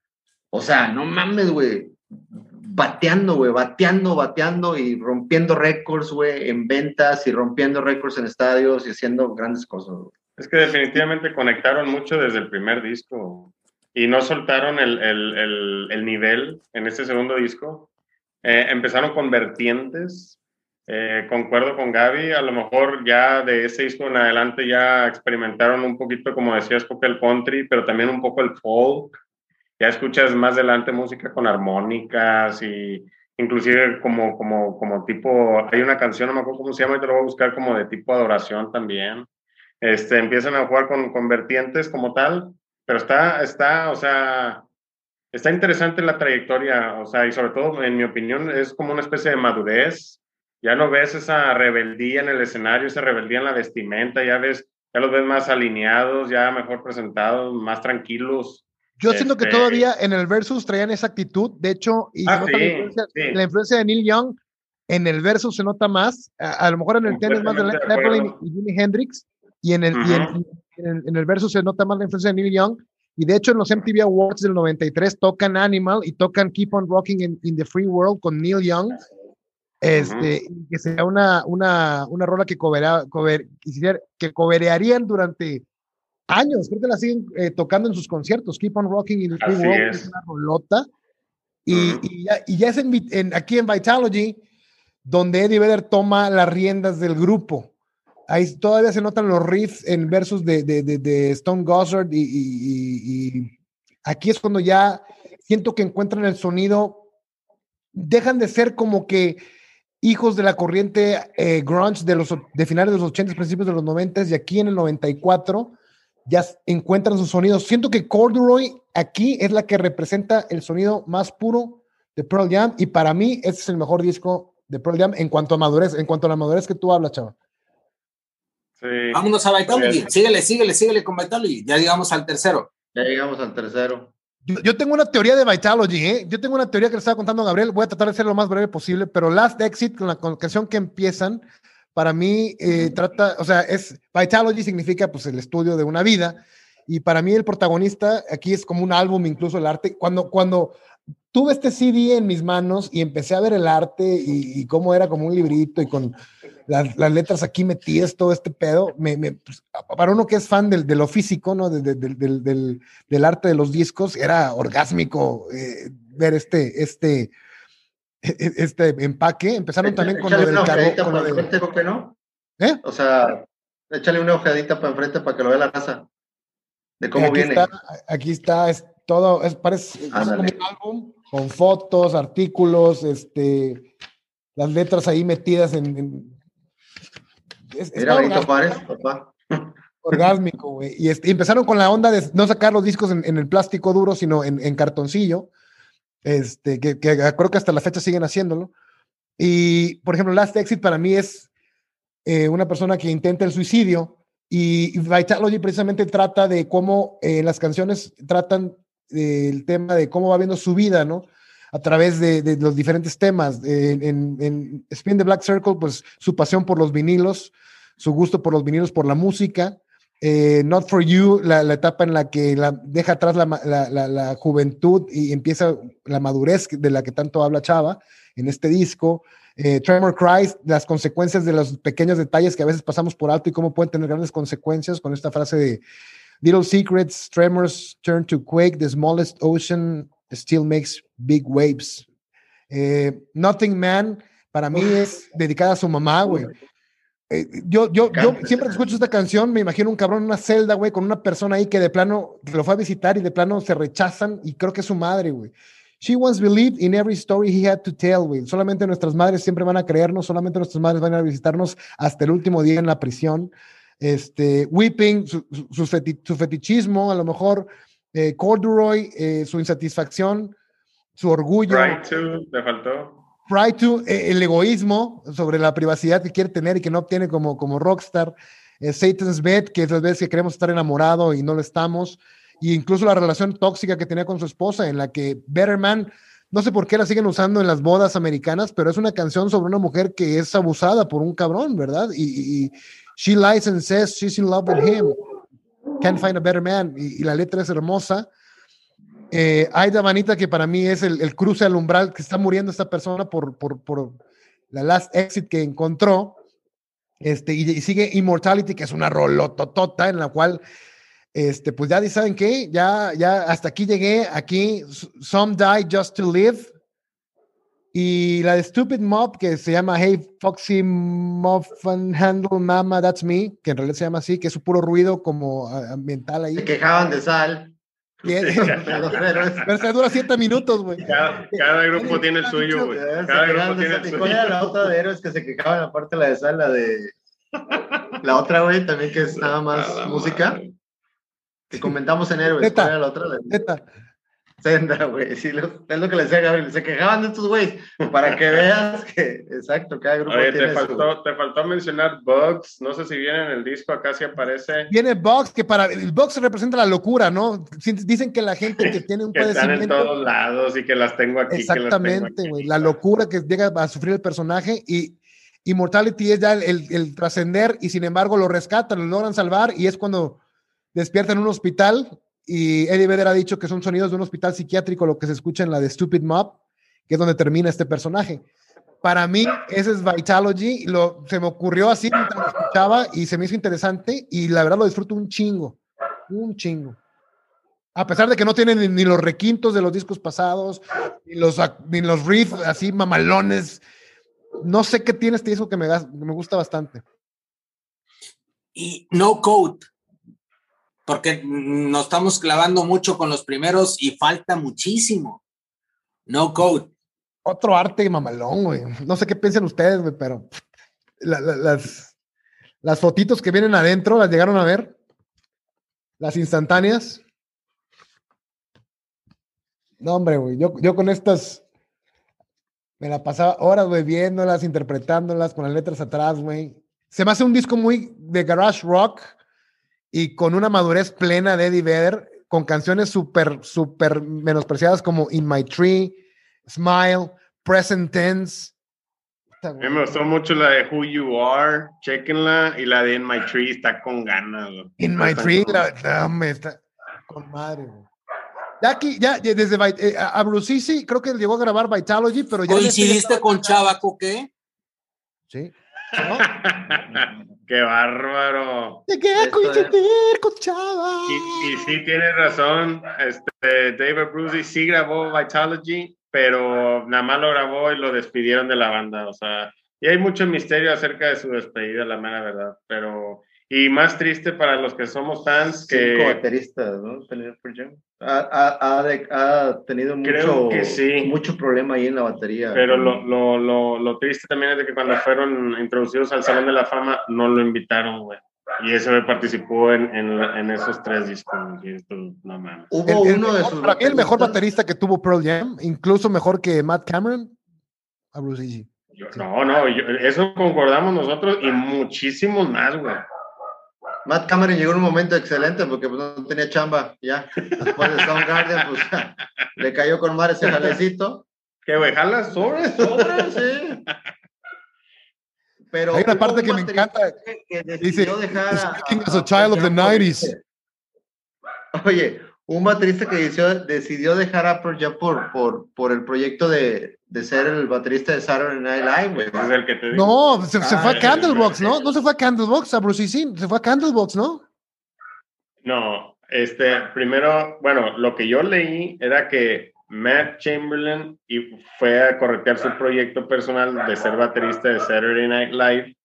o sea, no mames, güey, bateando, güey, bateando, bateando y rompiendo récords, güey, en ventas y rompiendo récords en estadios y haciendo grandes cosas. Es que definitivamente conectaron mucho desde el primer disco y no soltaron el, el, el, nivel en este segundo disco. Eh, empezaron con vertientes. Eh, concuerdo con Gaby, a lo mejor ya de ese disco en adelante ya experimentaron un poquito, como decías, porque el country, pero también un poco el folk ya escuchas más adelante música con armónicas y inclusive como, como, como tipo, hay una canción, no me acuerdo cómo se llama, y te lo voy a buscar como de tipo adoración también. Este, empiezan a jugar con, con vertientes como tal, pero está, está, o sea, está interesante la trayectoria, o sea, y sobre todo, en mi opinión, es como una especie de madurez. Ya no ves esa rebeldía en el escenario, esa rebeldía en la vestimenta, ya ves, ya los ves más alineados, ya mejor presentados, más tranquilos. Yo siento que este todavía en el versus traían esa actitud. De hecho, y ah, la, influencia, de Neil Young en el versus se nota más. A, lo mejor en el tenis más de Zeppelin y Jimi Hendrix. Y en el, en, el versus se nota más la influencia de Neil Young. Y de hecho, en los MTV Awards del 93 tocan Animal y tocan Keep on Rocking in, the Free World con Neil Young. Este, que sea una, una, una rola que, cobera, cover, que coberearían durante años, creo que la siguen eh, tocando en sus conciertos, Keep on Rocking in the Free World, es. una rolota. Y, y, ya, y ya, es en, aquí en Vitalogy, donde Eddie Vedder toma las riendas del grupo. Ahí todavía se notan los riffs en versos de, de, de, Stone Gossard y, aquí es cuando ya siento que encuentran el sonido, dejan de ser como que hijos de la corriente eh, grunge de, los, de finales de los 80, principios de los 90 y aquí en el 94 ya encuentran sus sonidos. Siento que Corduroy aquí es la que representa el sonido más puro de Pearl Jam y para mí ese es el mejor disco de Pearl Jam en cuanto a madurez, en cuanto a la madurez que tú hablas, chaval. Vámonos a Vitalogy. Síguele, síguele, síguele con Vitalogy. Ya llegamos al tercero. Ya llegamos al tercero. Yo, tengo una teoría de Vitalogy, ¿eh? Yo tengo una teoría que le estaba contando a Gabriel. Voy a tratar de ser lo más breve posible, pero Last Exit, con la canción que empiezan, para mí eh, trata, o sea, es Vitalogy significa pues el estudio de una vida y para mí el protagonista aquí es como un álbum, incluso el arte. Cuando, cuando tuve este CD en mis manos y empecé a ver el arte y, cómo era como un librito y con las, letras aquí metidas, todo este pedo, me, pues, para uno que es fan del, de lo físico, ¿no? del, del, arte de los discos, era orgásmico eh, ver este, este, e-, este empaque. Empezaron también con lo del carro. no? ¿Eh? O sea, échale una ojeadita para enfrente para que lo vea la raza. De cómo aquí viene. Está, aquí está, es todo, es, parece como un álbum con fotos, artículos, este, las letras ahí metidas en. Mira, Benito Juárez, papá. Orgásmico, güey. Y, este, empezaron con la onda de no sacar los discos en, el plástico duro, sino en, en cartoncillo este, que, que, creo que hasta la fecha siguen haciéndolo. Y, por ejemplo, Last Exit para mí es eh, una persona que intenta el suicidio y Vitalogy precisamente trata de cómo eh, las canciones tratan del tema de cómo va viendo su vida, ¿no? A través de, los diferentes temas. en, Spin the Black Circle, pues su pasión por los vinilos, su gusto por los vinilos, por la música. Eh, Not for You, la, etapa en la que deja atrás la, juventud y empieza la madurez de la que tanto habla Chava en este disco. Eh, Tremor Cries, las consecuencias de los pequeños detalles que a veces pasamos por alto y cómo pueden tener grandes consecuencias con esta frase de Little secrets, tremors turn to quake, the smallest ocean still makes big waves. Eh, Nothing Man, para mí es dedicada a su mamá, güey. Eh, yo, yo, yo siempre que escucho esta canción, me imagino un cabrón en una celda, güey, con una persona ahí que de plano lo fue a visitar y de plano se rechazan y creo que es su madre, güey. She once believed in every story he had to tell, güey. Solamente nuestras madres siempre van a creernos, solamente nuestras madres van a visitarnos hasta el último día en la prisión. Este, Weeping, su, su, fetichismo, a lo mejor eh, Corduroy, eh, su insatisfacción, su orgullo. Right, too, le faltó. Pride to, eh, el egoísmo sobre la privacidad que quiere tener y que no obtiene como, como rockstar. Eh, Satan's Bed, que es las veces que queremos estar enamorado y no lo estamos. Y incluso la relación tóxica que tenía con su esposa, en la que Betterman no sé por qué la siguen usando en las bodas americanas, pero es una canción sobre una mujer que es abusada por un cabrón, ¿verdad? Y, y she lies and says she's in love with him. Can't find a better man. Y, la letra es hermosa. Eh, hay de Vanita que para mí es el, cruce al umbral que está muriendo esta persona por, por, por la last exit que encontró. Este, y, sigue Immortality, que es una rolototota en la cual este, pues ya saben qué, ya, ya hasta aquí llegué, aquí, Some Die Just to Live. Y la de Stupid Mob, que se llama Hey Foxy Muffin Handle Mama, That's Me, que en realidad se llama así, que es un puro ruido como ambiental ahí. Se quejaban de sal. Pero se dura siete minutos, güey. Cada, grupo tiene el suyo, güey. Cada grupo tiene el suyo. ¿Cuál era la otra de héroes que se quejaban aparte la de sal, la de... La otra, güey, también que es nada más música? Que comentamos en Héroes. ¿Cuál era la otra? Neta. Senda, güey. Sí, lo, es lo que le decía Gabriel. Se quejaban de estos güeyes. Para que veas que, exacto, cada grupo Oye, tiene te faltó, te faltó mencionar Bugs. No sé si viene en el disco, acá si aparece. Viene Bugs, que para. El Bugs representa la locura, ¿no? Dicen que la gente que tiene un que padecimiento. Están en todos lados y que las tengo aquí. Exactamente, güey. La locura que llega a sufrir el personaje y. Immortality es ya el, el, el trascender y sin embargo lo rescatan, lo logran salvar y es cuando despierta en un hospital y Eddie Vedder ha dicho que son sonidos de un hospital psiquiátrico lo que se escucha en la de Stupid Mob, que es donde termina este personaje. Para mí, ese es Vitalogy. Lo, se me ocurrió así mientras lo escuchaba y se me hizo interesante y la verdad lo disfruto un chingo. Un chingo. A pesar de que no tienen ni, los requintos de los discos pasados, ni los, ni los riffs así mamalones. No sé qué tiene este disco que me, me gusta bastante. Y No Code porque nos estamos clavando mucho con los primeros y falta muchísimo. No code. Otro arte mamalón, güey. No sé qué piensan ustedes, güey, pero las, las fotitos que vienen adentro, ¿las llegaron a ver? Las instantáneas. No, hombre, güey. Yo, yo con estas me la pasaba horas, güey, viéndolas, interpretándolas con las letras atrás, güey. Se me hace un disco muy de garage rock y con una madurez plena de Eddie Vedder, con canciones súper, súper menospreciadas como In My Tree, Smile, Present Tense. A mí me gustó mucho la de Who You Are, chequenla, y la de In My Tree está con ganas. In My Tree, la, no, está con madre. Ya aquí, ya, desde eh, a Brucisi, creo que llegó a grabar Vitalogy, pero ya. ¿Coincidiste con Chavaco qué? Sí. ¡Qué bárbaro! Te queda coincidir con Chava. Y, y, sí, tienes razón. Este, David Bruce sí grabó Vitalogy, pero nada más lo grabó y lo despidieron de la banda. O sea, y hay mucho misterio acerca de su despedida, la mera verdad. Pero y más triste para los que somos fans que... Cinco bateristas, ¿no? Ha, ha, tenido mucho, mucho problema ahí en la batería. Pero lo, lo, lo, lo, triste también es de que cuando fueron introducidos al Salón de la Fama no lo invitaron, güey. Y ese participó en, en, en, esos tres discos. Y esto, no mames. Hubo el, uno de sus el mejor baterista que tuvo Pearl Jam, incluso mejor que Matt Cameron, a Bruce No, no, eso concordamos nosotros y muchísimos más, güey. Matt Cameron llegó en un momento excelente porque pues, no tenía chamba ya. Después de Soundgarden, pues le cayó con mar ese jalecito. Que güey, jala sobre, sobre, sí. Pero Hay una parte que me encanta. Que, dice, dejar a, a, child of the 90s. Oye, un baterista que decidió, decidió dejar a Pearl Jam por, por, por el proyecto de, de, ser el baterista de Saturday Night Live, güey. No, se, se fue a Candlebox, ¿no? No se fue a Candlebox, a Bruce sí, se fue a Candlebox, ¿no? No, este, primero, bueno, lo que yo leí era que Matt Chamberlain y fue a corretear su proyecto personal de ser baterista de Saturday Night Live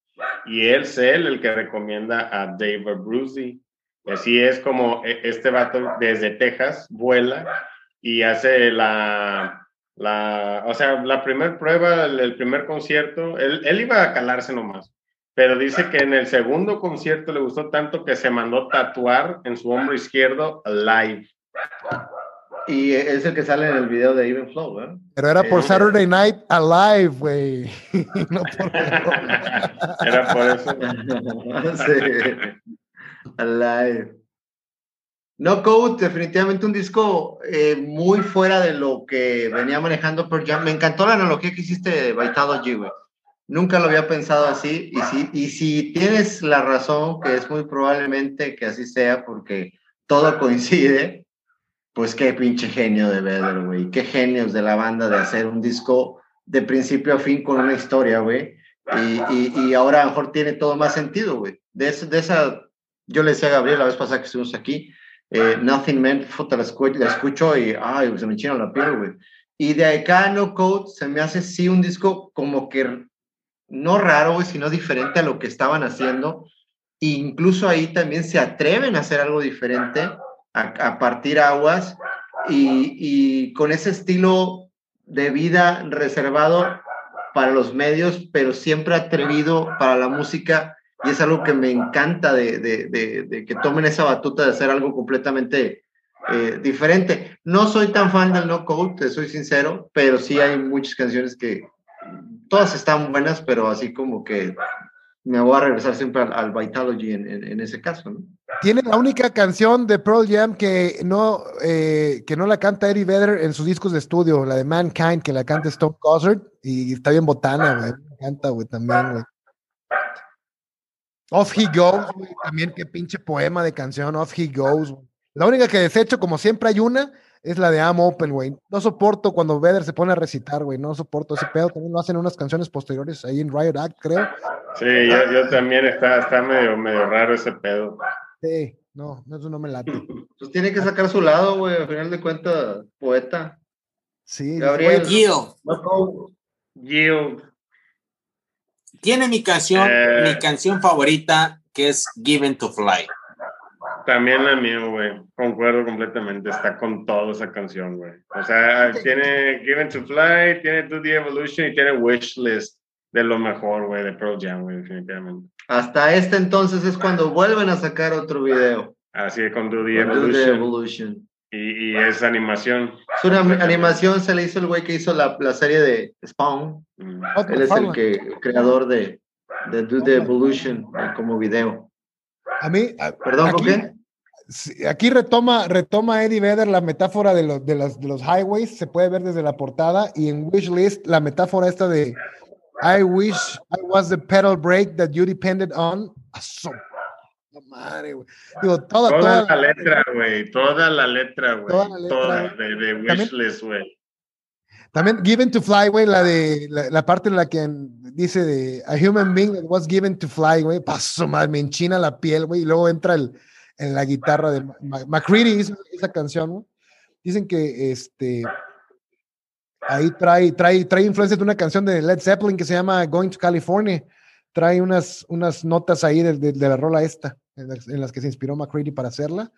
y él es él el que recomienda a David Brucey Así es como e, este vato desde Texas vuela y hace la, la o sea, la primera prueba, el, primer concierto, él, él, iba a calarse nomás, pero dice que en el segundo concierto le gustó tanto que se mandó tatuar en su hombro izquierdo live. Y es el que sale en el video de Even Flow, ¿verdad? Pero era por Saturday Night Alive, güey. no por... era por eso. sí. Alive. No Code, definitivamente un disco eh, muy fuera de lo que venía manejando Pearl Jam. Me encantó la analogía que hiciste de Vitalogy, güey. Nunca lo había pensado así. Y si, y si tienes la razón, que es muy probablemente que así sea, porque todo coincide, pues qué pinche genio de Vedder, güey. Qué genios de la banda de hacer un disco de principio a fin con una historia, güey. Y, y, y, ahora a lo mejor tiene todo más sentido, güey. De, de esa, yo le decía a Gabriel la vez pasada que estuvimos aquí, eh, Nothing Meant, foto la, escucho, la escucho y ay, se me china la piel, güey. Y de acá No Code se me hace sí un disco como que no raro, güey, sino diferente a lo que estaban haciendo. E incluso ahí también se atreven a hacer algo diferente, a, a partir aguas y, y con ese estilo de vida reservado para los medios, pero siempre atrevido para la música y es algo que me encanta de, de, que tomen esa batuta de hacer algo completamente eh, diferente. No soy tan fan del no code, te soy sincero, pero sí hay muchas canciones que todas están buenas, pero así como que me voy a regresar siempre al, al Vitalogy en, en, ese caso. Tiene la única canción de Pearl Jam que no, eh, que no la canta Eddie Vedder en sus discos de estudio, la de Mankind, que la canta Stone Gossard, y está bien botana, güey. Me encanta, güey, también, güey. Off He Goes, güey, también qué pinche poema de canción, Off He Goes. Güey. La única que desecho, como siempre hay una, es la de I'm Open, güey. No soporto cuando Vedder se pone a recitar, güey. No soporto ese pedo. También lo hacen en unas canciones posteriores ahí en Riot Act, creo. Sí, yo, yo también está, está medio, medio raro ese pedo. Sí, no, eso no me late. Pues tiene que sacar su lado, güey. Al final de cuentas, poeta. Sí, Gabriel. Yield. No, Yield. Tiene mi canción, Eh. mi canción favorita, que es Given to Fly. También la mía, güey. Concuerdo completamente. Está con todo esa canción, güey. O sea, tiene Given to Fly, tiene Do the Evolution y tiene Wishlist de lo mejor, güey, de Pearl Jam, güey, definitivamente. Hasta este entonces es cuando vuelven a sacar otro video. Así es con Do the con Do the Evolution. Evolution. Y, y es animación. Es una animación, se le hizo el güey que hizo la, la serie de Spawn. Mm. Él es el, que, el creador de, de Do the Evolution eh, como video. A mí, a- Perdón, ¿por aquí, qué? sí, aquí retoma, retoma Eddie Vedder la metáfora de los, de, los, de los highways, se puede ver desde la portada, y en Wishlist la metáfora esta de I wish I was the pedal brake that you depended on. Madre, güey. Digo, toda, Toda toda, la letra, güey. Toda la letra, güey. Toda la letra, Toda de, Wishlist, güey. También Given to Fly, güey, la de la, la parte en la que dice de A human being that was given to fly, güey, paso más, me enchina la piel, güey, y luego entra el, en la guitarra de McCready, hizo esa canción, güey. Dicen que este ahí trae, trae, trae influencias de una canción de Led Zeppelin que se llama Going to California. Trae unas, unas notas ahí de, de- de la rola esta, en las, en las que se inspiró McCready para hacerla.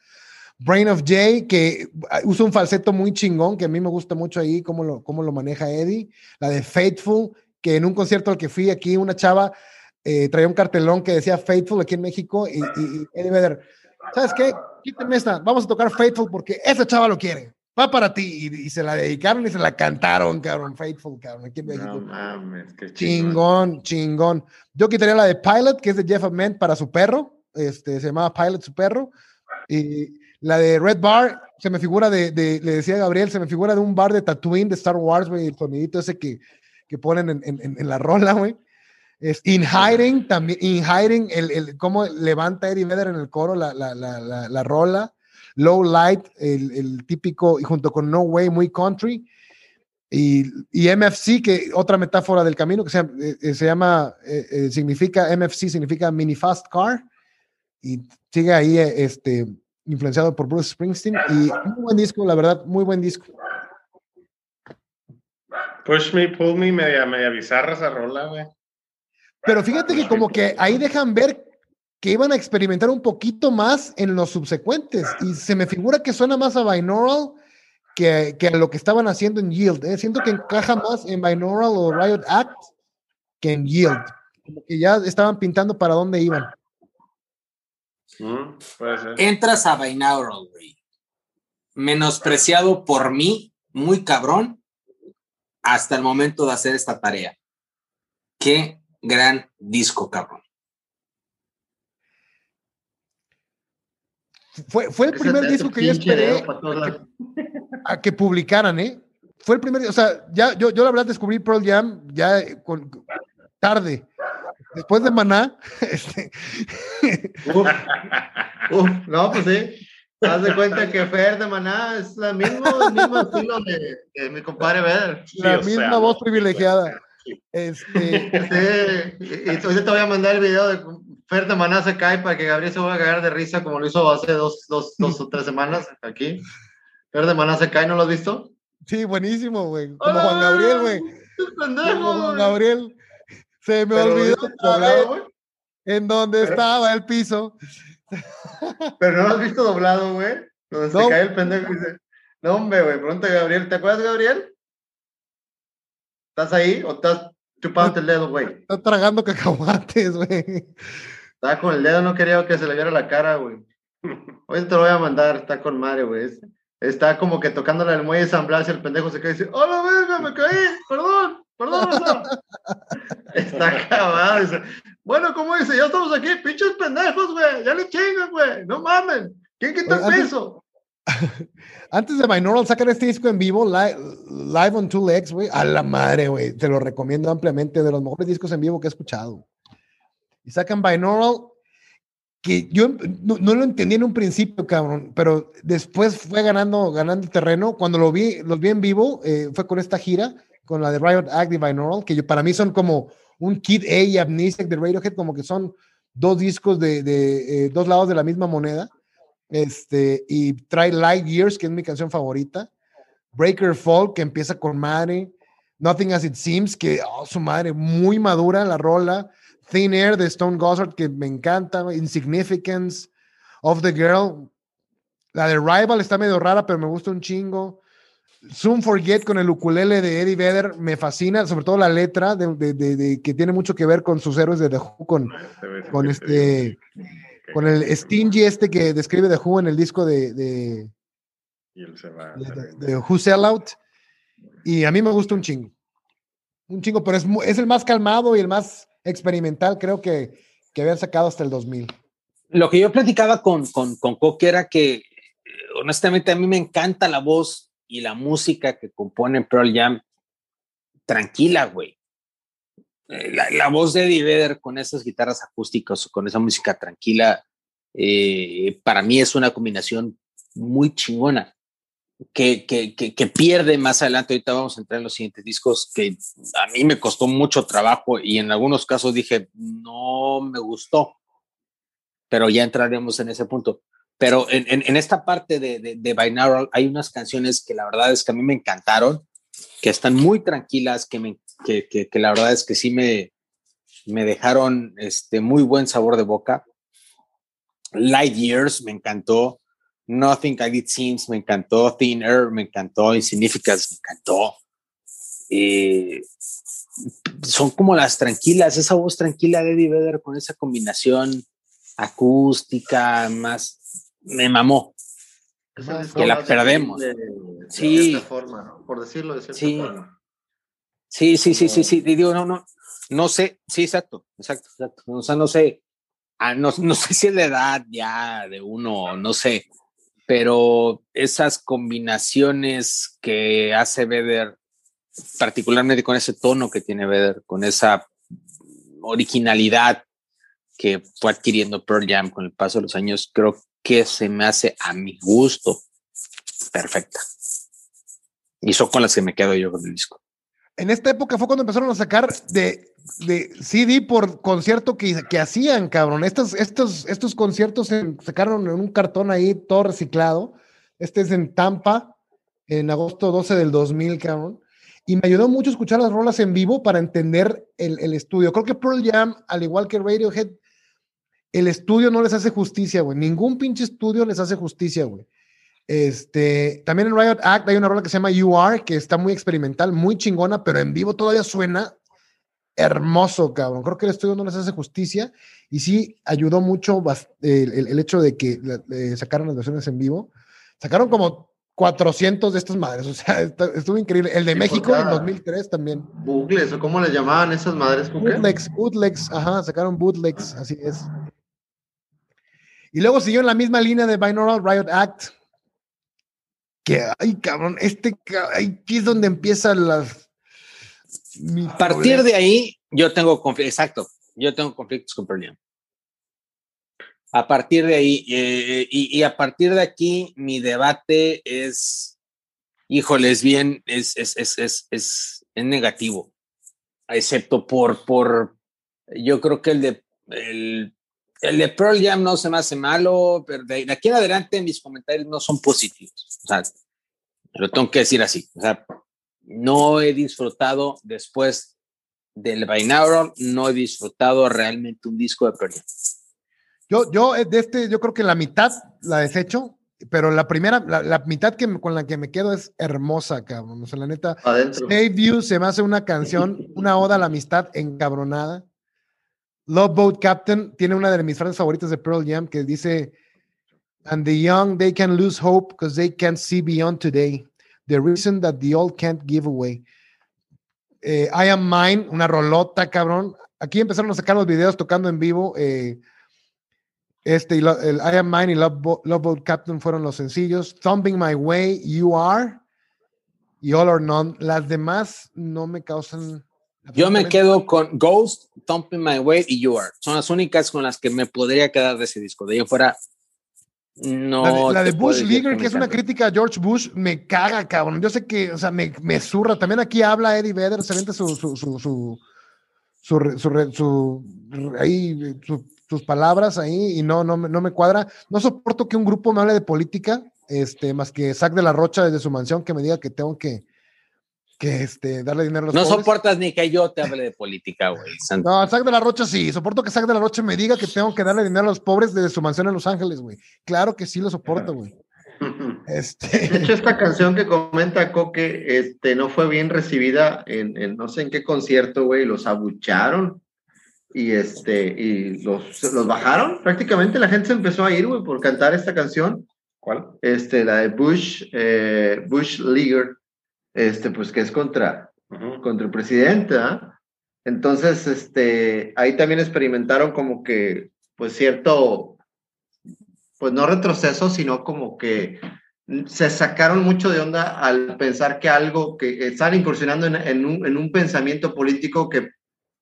Brain of Jay, que ah, usa un falseto muy chingón, que a mí me gusta mucho ahí, cómo lo, cómo lo maneja Eddie. La de Faithful, que en un concierto al que fui aquí, una chava eh, traía un cartelón que decía Faithful aquí en México, y, y, y Eddie Vedder, ¿sabes qué? Quítame esta, vamos a tocar Faithful porque esa chava lo quiere. Va para ti. Y, y se la dedicaron y se la cantaron, cabrón. Faithful, cabrón, aquí en México. No mames, qué chingón. Chingón, chingón. Yo quitaría la de Pilot, que es de Jeff Ament para su perro. Este, se llamaba Pilot su perro. Y la de Red Bar, se me figura de, le decía Gabriel, se me figura de un bar de Tatooine de Star Wars, güey, el sonidito ese que, que ponen en, en- la rola, güey. Es In Hiding, también, In Hiding, el, el, cómo levanta Eddie Vedder en el coro la, la, la, la, la rola. Low Light, el, el típico, y junto con No Way, muy country. Y, y MFC, que otra metáfora del camino, que se, eh, eh, se llama, eh, significa, MFC significa Mini Fast Car, y sigue ahí eh, este, influenciado por Bruce Springsteen, y muy buen disco, la verdad, muy buen disco. Push me, pull me, media, media bizarra esa rola, güey. Pero fíjate que como que ahí dejan ver que iban a experimentar un poquito más en los subsecuentes, y se me figura que suena más a Binaural que, que a lo que estaban haciendo en Yield. ¿eh? Siento que encaja más en Binaural o Riot Act que en Yield. Como que ya estaban pintando para dónde iban. Mm, puede ser. Entras a Binaural, güey. Menospreciado por mí, muy cabrón, hasta el momento de hacer esta tarea. Qué gran disco, cabrón. Fue, fue el primer disco que yo esperé a que publicaran, ¿eh? Fue el primer, o sea, ya, yo, yo la verdad descubrí Pearl Jam ya eh, con, tarde. Después de Maná, este, Uf, uf, no, pues sí. Haz de cuenta que Fer de Maná es la mismo, el mismo estilo de, de mi compadre Vedder. la misma sea, voz no, privilegiada. Este, Sí, y, ahorita te voy a mandar el video de Fer de Maná se cae para que Gabriel se vaya a cagar de risa como lo hizo hace dos, dos, dos o tres semanas aquí. Fer de Maná se cae, ¿no lo has visto? sí, buenísimo, güey. Como Juan Gabriel, güey. ¡Es pendejo, Como Juan güey! Gabriel. Se me Pero olvidó doblado, güey. en donde Pero- estaba el piso. Pero no lo has visto doblado, güey. Donde No. se cae el pendejo y dice, no, hombre, güey, pronto Gabriel. ¿Te acuerdas, Gabriel? ¿Estás ahí o estás chupándote el dedo, güey? Está tragando cacahuates, güey. Estaba con el dedo, no quería que se le viera la cara, güey. Hoy te lo voy a mandar, está con madre, güey. Es- Está como que tocándole al muelle de San Blas y el pendejo se cae y dice, ¡Oh, la verga, me caí! ¡Perdón! ¡Perdón, raza". Está acabado. Dice, bueno, ¿cómo dice? Ya estamos aquí, pinches pendejos, güey. Ya le chingan, güey. No mamen. ¿Quién quita el antes- peso? Antes de Binaural sacar este disco en vivo, li- live, on Two Legs, güey. A la madre, güey. Te lo recomiendo ampliamente. De los mejores discos en vivo que he escuchado. Y sacan Binaural, que yo no, no lo entendí en un principio, cabrón. Pero después fue ganando, ganando terreno. Cuando lo vi, los vi en vivo, eh, fue con esta gira, con la de Riot Act y Binaural, que yo- para mí son como un Kid A y Amnesiac de Radiohead, como que son dos discos de, de, eh, dos lados de la misma moneda. Este, y trae Light Years, que es mi canción favorita. Breaker Fall, que empieza con madre. Nothing as It Seems, que oh, su madre, muy madura la rola. Thin Air de Stone Gossard, que me encanta. Insignificance. Of the Girl. La de Rival está medio rara, pero me gusta un chingo. Soon Forget con el ukulele de Eddie Vedder me fascina, sobre todo la letra de, de- de- de- que tiene mucho que ver con sus héroes de The Who, con, con este, con el Stingy este que describe The Who en el disco de, de, Y él se va. de, Who Sell Out. Y a mí me gusta un chingo. Un chingo, pero es, es el más calmado y el más experimental, creo que, que habían sacado hasta el 2000. Lo que yo platicaba con, con, con Coque era que, eh, honestamente, a mí me encanta la voz y la música que compone Pearl Jam. Tranquila, güey. Eh, La, la voz de Eddie Vedder con esas guitarras acústicas con esa música tranquila, eh, para mí es una combinación muy chingona. Que, que, que, pierde más adelante. Ahorita vamos a entrar en los siguientes discos que a mí me costó mucho trabajo y en algunos casos dije, no me gustó pero ya entraremos en ese punto. Pero en, en, esta parte de, de, de, hay unas canciones que la verdad es que a mí me encantaron, que están muy tranquilas, que, me, que la verdad es que sí me, me dejaron este, muy buen sabor de boca. Light Years me encantó. Nothing I Did Seems me encantó. Thin Air me encantó. Insignificance me encantó. Eh, son como las tranquilas, esa voz tranquila de Eddie Vedder con esa combinación acústica, más me mamó. que la perdemos. De, sí. De forma, ¿no? por decirlo de cierta sí. forma. Sí, sí, sí, sí, sí, digo, no, no, no sé, sí, exacto, exacto, exacto. O sea, no sé, ah, no, no sé si es la edad ya de uno, no sé, pero esas combinaciones que hace Vedder, particularmente con ese tono que tiene Vedder, con esa originalidad que fue adquiriendo Pearl Jam con el paso de los años, creo que se me hace a mi gusto perfecta. Y son con las que me quedo yo con el disco. En esta época fue cuando empezaron a sacar de, de CD por concierto que, que hacían, cabrón. Estos, estos, estos conciertos se sacaron en un cartón ahí, todo reciclado. Este es en Tampa, en agosto 12 del 2000, cabrón. Y me ayudó mucho escuchar las rolas en vivo para entender el, el estudio. Creo que Pearl Jam, al igual que Radiohead, el estudio no les hace justicia, güey. Ningún pinche estudio les hace justicia, güey. Este, también en Riot Act hay una rola que se llama You Are, que está muy experimental, muy chingona, pero en vivo todavía suena hermoso, cabrón. Creo que el estudio no les hace justicia y sí ayudó mucho el, el, el hecho de que eh, sacaron las versiones en vivo. Sacaron como 400 de estas madres, o sea, estuvo increíble. El de sí, México en 2003 también. Bootlegs, o cómo le llamaban esas madres. Bootlegs, bootlegs, ajá, sacaron bootlegs, así es. Y luego siguió en la misma línea de Binaural Riot Act. Que, ay, cabrón, este, aquí es donde empiezan las... A partir de ahí, yo tengo conflictos, exacto, yo tengo conflictos con Pearl Jam. A partir de ahí, eh, y, y, a partir de aquí, mi debate es, híjoles, bien, es, es, es, es, es, es negativo, excepto por, por, yo creo que el de, el, el de Pearl Jam no se me hace malo, pero de, aquí en adelante mis comentarios no son positivos. O sea, lo tengo que decir así. O sea, no he disfrutado después del Binaural, no he disfrutado realmente un disco de Pearl Jam. Yo, yo, eh, de este, yo creo que la mitad la desecho, pero la primera, la, la mitad que con la que me quedo es hermosa, cabrón. O sea, la neta, Adentro. Save You se me hace una canción, una oda a la amistad encabronada. Love Boat Captain tiene una de mis frases favoritas de Pearl Jam que dice, and the young, they can lose hope because they can't see beyond today. The reason that the old can't give away. Eh, I Am Mine, una rolota, cabrón. Aquí empezaron a sacar los videos tocando en vivo. Eh, este, el I Am Mine y Love, Love Boat Captain fueron los sencillos. Thumping My Way, You Are y All or None. Las demás no me causan. Yo me quedo con Ghost, Thumping My Way y You Are. Son las únicas con las que me podría quedar de ese disco. De ahí fuera, no. La de, la de Bush Leaguer, que es una crítica a George Bush, me caga, cabrón. Yo sé que, o sea, me, me zurra. También aquí habla Eddie Vedder, se vende su, su, su, su, ahí, su, sus palabras ahí y no, no, no me cuadra. No soporto que un grupo me hable de política, este, más que Sac de la Rocha desde su mansión que me diga que tengo que, que este, darle dinero a los No pobres. soportas ni que yo te hable de política, güey. No, Sac de la Rocha sí. Soporto que Sac de la Rocha me diga que tengo que darle dinero a los pobres desde su mansión en Los Ángeles, güey. Claro que sí lo soporto, güey. Este... De hecho, esta canción que comenta Coque este, no fue bien recibida en, en no sé en qué concierto, güey. Los abucharon y este y los, los bajaron prácticamente la gente se empezó a ir güey por cantar esta canción ¿Cuál? este la de Bush eh, Bush Leaguer este pues que es contra Uh -huh. contra el presidente ¿ah? entonces este ahí también experimentaron como que pues cierto pues no retroceso sino como que se sacaron mucho de onda al pensar que algo que están incursionando en, en, un, en un pensamiento político que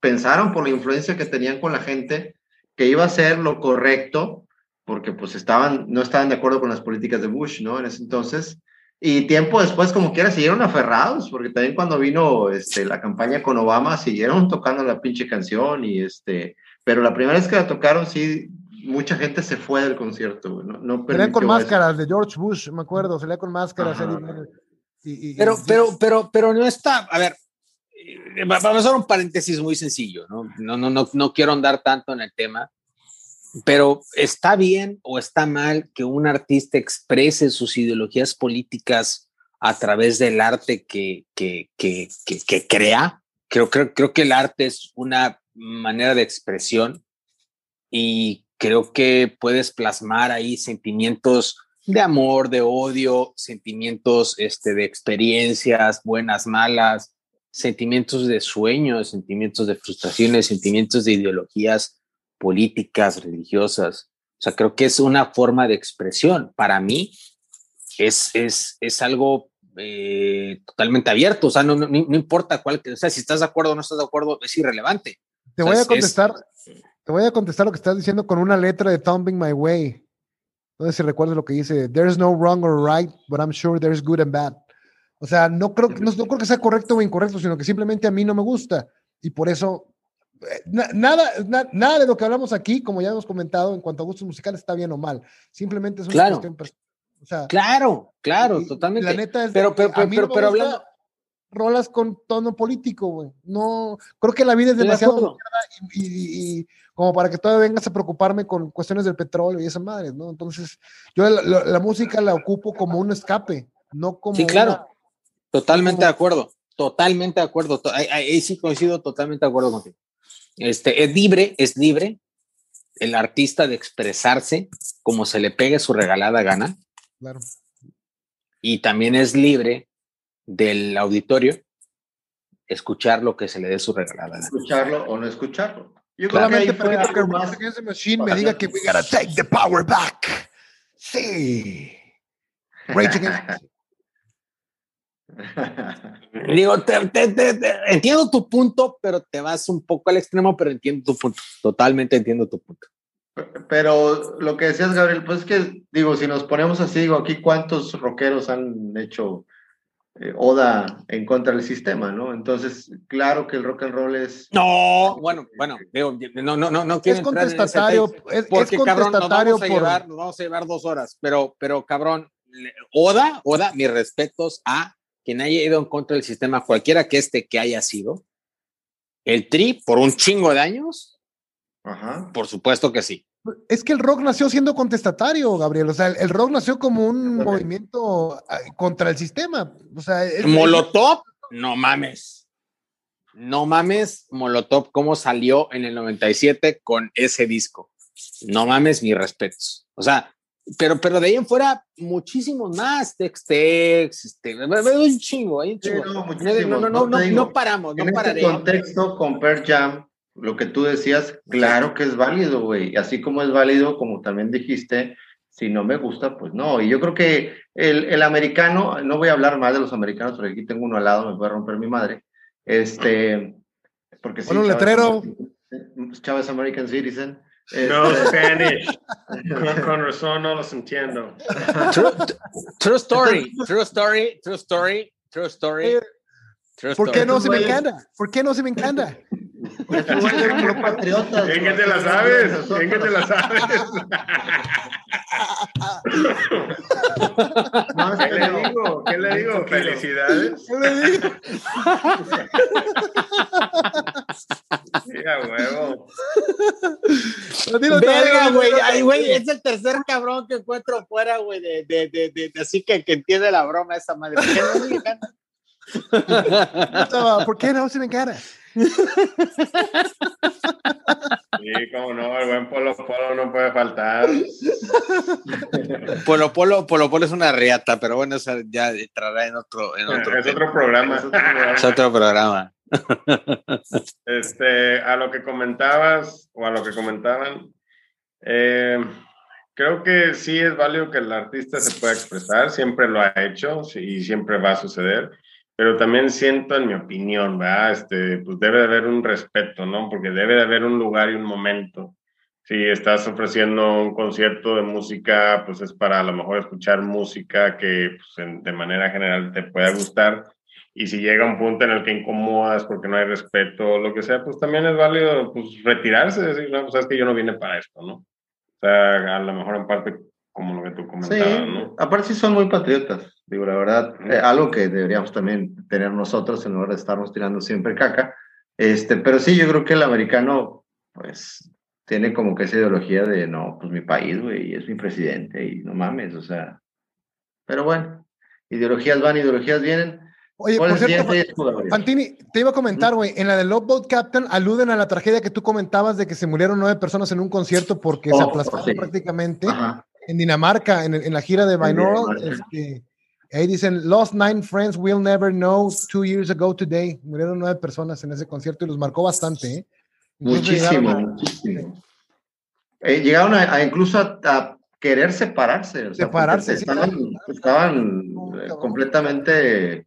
pensaron por la influencia que tenían con la gente que iba a ser lo correcto, porque pues estaban, no estaban de acuerdo con las políticas de Bush, ¿no? En ese entonces. Y tiempo después, como quiera, siguieron aferrados, porque también cuando vino este, la campaña con Obama, siguieron tocando la pinche canción, y este, pero la primera vez que la tocaron, sí, mucha gente se fue del concierto, no, no Salían con máscaras eso. de George Bush, me acuerdo, salía con máscaras. Y, y, pero, y, pero, pero, pero no está, a ver, vamos a hacer un paréntesis muy sencillo, ¿no? No, no, no, no quiero andar tanto en el tema, pero ¿está bien o está mal que un artista exprese sus ideologías políticas a través del arte que, que, que, que, crea? Creo, creo, creo que el arte es una manera de expresión y creo que puedes plasmar ahí sentimientos de amor, de odio, sentimientos este, de experiencias, buenas, malas, sentimientos de sueños, sentimientos de frustraciones, sentimientos de ideologías políticas, religiosas. O sea, creo que es una forma de expresión. Para mí es, es, es algo eh, totalmente abierto. O sea, no, no, no, importa cuál, o sea, si estás de acuerdo o no estás de acuerdo, es irrelevante. Te o voy a contestar, es, te voy a contestar lo que estás diciendo con una letra de Thumbing My Way. No sé si recuerdas lo que dice, there's no wrong or right, but I'm sure there's good and bad. O sea, no creo, no, no creo que sea correcto o incorrecto, sino que simplemente a mí no me gusta. Y por eso, nada, na, nada de lo que hablamos aquí, como ya hemos comentado, en cuanto a gustos musicales, está bien o mal. Simplemente es una claro. cuestión. O sea, claro, claro, y, totalmente. La neta es pero, pero, pero, pero, pero hablando. Rolas con tono político, güey. No, creo que la vida es demasiado y, y, y, como para que todavía vengas a preocuparme con cuestiones del petróleo y esas madres, ¿no? Entonces, yo la, la, la música la ocupo como un escape, no como. Sí, claro. Una, Totalmente de acuerdo, totalmente de acuerdo. Ahí, ahí, sí coincido totalmente de acuerdo contigo. Este, es libre, es libre el artista de expresarse como se le pegue su regalada gana. Claro. Y también es libre del auditorio escuchar lo que se le dé su regalada gana. Escucharlo o no escucharlo. Yo Solamente permito que Rage Against the Machine me diga que we gotta take the power back. Sí. Rage Against Digo, te- te- te- te- entiendo tu punto, pero te vas un poco al extremo, pero entiendo tu punto. Totalmente entiendo tu punto. Pero lo que decías, Gabriel, pues es que, digo, si nos ponemos así, digo, aquí cuántos rockeros han hecho eh, oda en contra del sistema, ¿no? Entonces, claro que el rock and roll es... No, bueno, bueno, digo, no, no, no, no quiero Es entrar en ese contestatario, tema, es, es porque cabrón, nos contestatario vamos a por. llevar, nos vamos a llevar dos horas, pero, pero cabrón, Oda, Oda, mis respetos a quien haya ido en contra del sistema, cualquiera que este que haya sido, el tri por un chingo de años, Ajá. por supuesto que sí. Es que el rock nació siendo contestatario, Gabriel. O sea, el, el rock nació como un movimiento ah, contra el sistema. O sea, es- Molotov, no mames. No mames, Molotov, cómo salió en el 97 con ese disco. No mames, mis respetos. O sea, pero, pero de ahí en fuera, muchísimos más. Tex Tex, este, un chingo, hay un Sí, chingo. no, No, no, no, no no, te digo. no paramos, no en este pararé. contexto, con Pearl Jam, lo que tú decías, claro que es válido, güey. Y Así como es válido, como también dijiste, si no me gusta, pues no. Y yo creo que el, el americano, no voy a hablar más de los americanos, porque aquí tengo uno al lado, me puede romper mi madre. Este, porque sí, Pon un letrero. Chávez American Citizen. No Este, Spanish. Con, con razón no los entiendo. True, true story, true story, true story, true story. True ¿Por qué story. no se me güeyes- encanta? ¿Por qué no se me encanta? Patriotas. ¿En qué te la sabes? ¿En qué te la sabes? No, ¿Qué le digo? ¿Qué le digo? Felicidades. ¿Qué le digo? Sí, a huevo. Verga, güey. Ay, güey, es el tercer cabrón que encuentro fuera, güey, de, de, de, de, de- así que, que entiende la broma esa madre. ¿Por qué no se me encanta? Sí, cómo no, el buen Polo Polo no puede faltar. Polo Polo, Polo Polo es una riata, pero bueno, eso ya entrará en otro, en otro, Es otro programa. es otro programa. Este, a lo que comentabas o a lo que comentaban, eh, creo que sí es válido que el artista se pueda expresar, siempre lo ha hecho y siempre va a suceder, pero también siento, en mi opinión, ¿verdad? Este, pues debe de haber un respeto, ¿no? Porque debe de haber un lugar y un momento. Si estás ofreciendo un concierto de música, pues es para a lo mejor escuchar música que pues, de manera general te pueda gustar y si llega un punto en el que incomodas porque no hay respeto o lo que sea, pues también es válido pues retirarse, decir, no, pues sabes que yo no vine para esto, ¿no? O sea, a lo mejor en parte como lo que tú Sí, comentabas, ¿no? aparte sí son muy patriotas, digo, la verdad, eh, algo que deberíamos también tener nosotros en lugar de estarnos tirando siempre caca, este, pero sí, yo creo que el americano, pues, tiene como que esa ideología de, no, pues mi país, güey, y es mi presidente, y no mames, o sea, pero bueno, ideologías van, ideologías vienen, Oye, ¿cuál por es el cierto? Fantini, te iba a comentar, güey, en la de Love Boat Captain aluden a la tragedia que tú comentabas de que se murieron nueve personas en un concierto porque se Oh, aplastaron sí. prácticamente Ajá. En Dinamarca, en, en la gira de Binaural. Este, ahí dicen, Lost nine friends we'll never know two years ago today. Murieron nueve personas en ese concierto y los marcó bastante, ¿eh? Muchísimo, llegaron a- muchísimo. Eh, llegaron a, a incluso a, a querer separarse. O sea, porque Separarse, sí, Estaban, estaban No, eh, completamente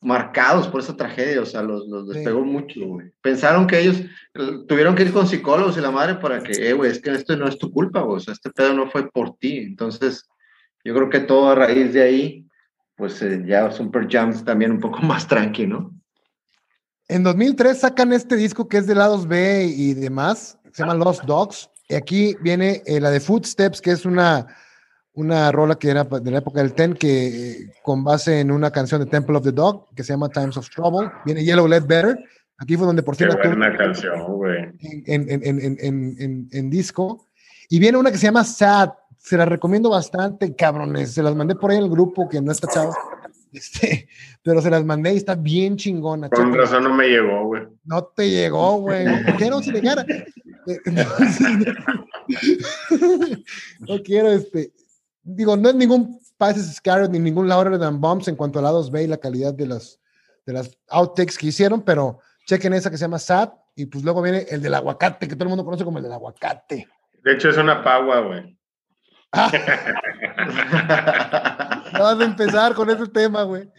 marcados por esa tragedia. O sea, los, los Sí. despegó mucho, güey. Pensaron que ellos eh, tuvieron que ir con psicólogos y la madre para que, eh, güey, es que esto no es tu culpa, güey. O sea, este pedo no fue por ti. Entonces, yo creo que todo a raíz de ahí, pues eh, ya Super Jams también un poco más tranqui, ¿no? En 2003 sacan este disco que es de lados B y demás, se llama Lost Dogs. Y aquí viene eh, la de Footsteps, que es una, una rola que era de la época del Ten, que eh, con base en una canción de Temple of the Dog, que se llama Times of Trouble. Viene Yellow Led Better. Aquí fue donde por tuve buena canción, güey. en, en, en, en, en, en- en disco. Y viene una que se llama Sad. Se la recomiendo bastante, cabrones. Se las mandé por ahí el grupo, que no está chavo. Este, pero se las mandé y está bien chingona. Con chéquenla. razón no me llegó, güey. No te llegó, güey. ¿Por qué no se le gana? Eh, no quiero, este. Digo, no es ningún Pisces Scarlet ni ningún Louder Than Bombs en cuanto a lados B y la calidad de las, de las outtakes que hicieron, pero chequen esa que se llama Sad y pues luego viene el del aguacate, que todo el mundo conoce como el del aguacate. De hecho, es una pagua, güey. Ah. vas a empezar con ese tema, güey.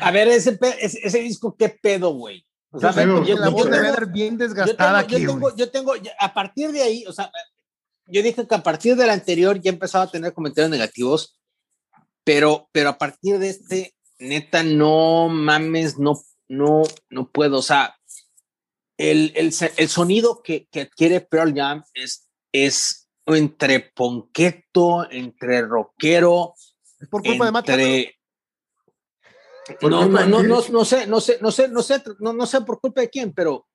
A ver, ese, ese, disco, ¿qué pedo, güey? O sea, yo, la voz debe bien desgastada yo tengo, aquí, yo tengo, yo tengo, a partir de ahí, o sea, yo dije que a partir del anterior ya empezaba a tener comentarios negativos, pero, pero a partir de este, neta, no mames, no, no, no puedo, o sea, el, el, el sonido que, que, adquiere Pearl Jam es, es entre ponqueto, entre rockero, ¿Es por culpa entre, de no, no, no, no, no sé, no sé, no sé, no sé, no, no sé por culpa de quién, pero,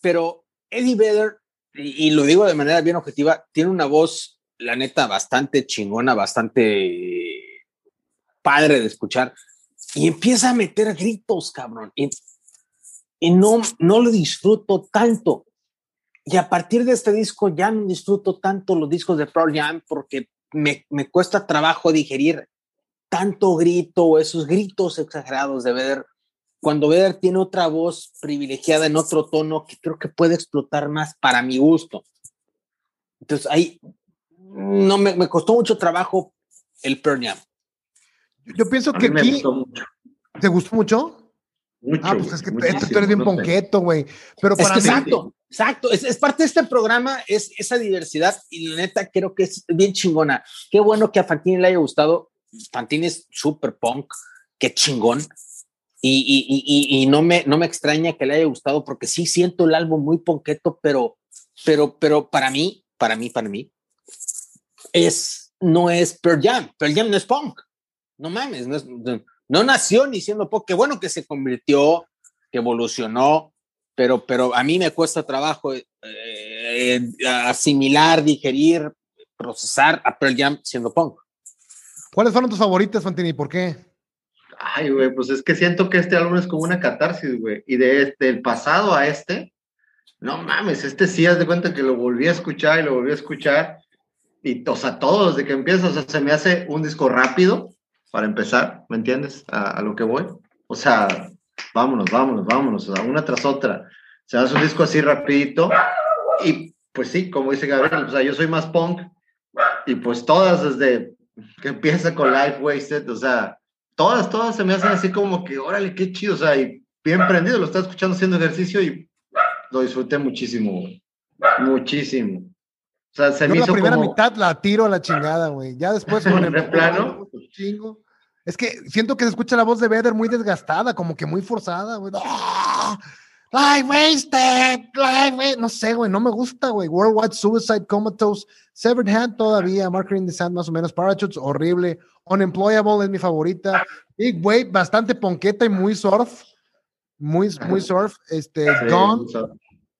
pero Eddie Vedder, y, lo digo de manera bien objetiva, tiene una voz, la neta, bastante chingona, bastante padre de escuchar, y empieza a meter gritos, cabrón, y, y no, no lo disfruto tanto. Y a partir de este disco ya no disfruto tanto los discos de Pearl Jam porque me, me cuesta trabajo digerir tanto grito, esos gritos exagerados de Vedder, cuando Vedder tiene otra voz privilegiada en otro tono que creo que puede explotar más para mi gusto. Entonces ahí no me, me costó mucho trabajo el Pearl Jam. Yo pienso que aquí ¿Te gustó mucho? Mucho, ah, pues es que esto tú eres bien ponqueto, güey. Pero para es Exacto, exacto. Es, es, parte de este programa, es esa diversidad y la neta creo que es bien chingona. Qué bueno que a Fantini le haya gustado Fantini es super punk, qué chingón. Y, y, y, y, no, me, no me extraña que le haya gustado porque sí siento el álbum muy ponqueto, pero, pero, pero para mí, para mí, para mí, es, no es Pearl Jam. Pearl Jam no es punk. No mames, no, es, no, nació ni siendo punk. Qué bueno que se convirtió, que evolucionó, pero, pero a mí me cuesta trabajo eh, asimilar, digerir, procesar a Pearl Jam siendo punk. ¿Cuáles fueron tus favoritas, Fantini? ¿Por qué? Ay, güey, pues es que siento que este álbum es como una catarsis, güey. Y de este, el pasado a este, no mames, este sí, haz de cuenta que lo volví a escuchar y lo volví a escuchar. Y, o sea, todos, desde que empieza, o sea, se me hace un disco rápido, para empezar, ¿me entiendes? A, lo que voy. O sea, vámonos, vámonos, vámonos, o sea, una tras otra. Sea, es un disco así rapidito. Y pues sí, como dice Gabriel, o sea, yo soy más punk. Y pues todas desde que empieza con Life Wasted, o sea, todas, todas se me hacen así como que, órale, qué chido, o sea, y bien prendido, lo estaba escuchando haciendo ejercicio y lo disfruté muchísimo, muchísimo. O sea, se me hizo la primera como... mitad la tiro a la chingada, güey. Ya después con el ¿De plano? Chingo. Es que siento que se escucha la voz de Vedder muy desgastada, como que muy forzada, güey. Life wasted, life wasted. No sé, güey, no me gusta, güey. Worldwide Suicide, Comatose, Severed Hand todavía, Marker in the Sand más o menos, Parachutes, horrible. Unemployable es mi favorita. Big Wave, bastante ponqueta y muy surf. Muy, muy surf. Este, sí, Gone.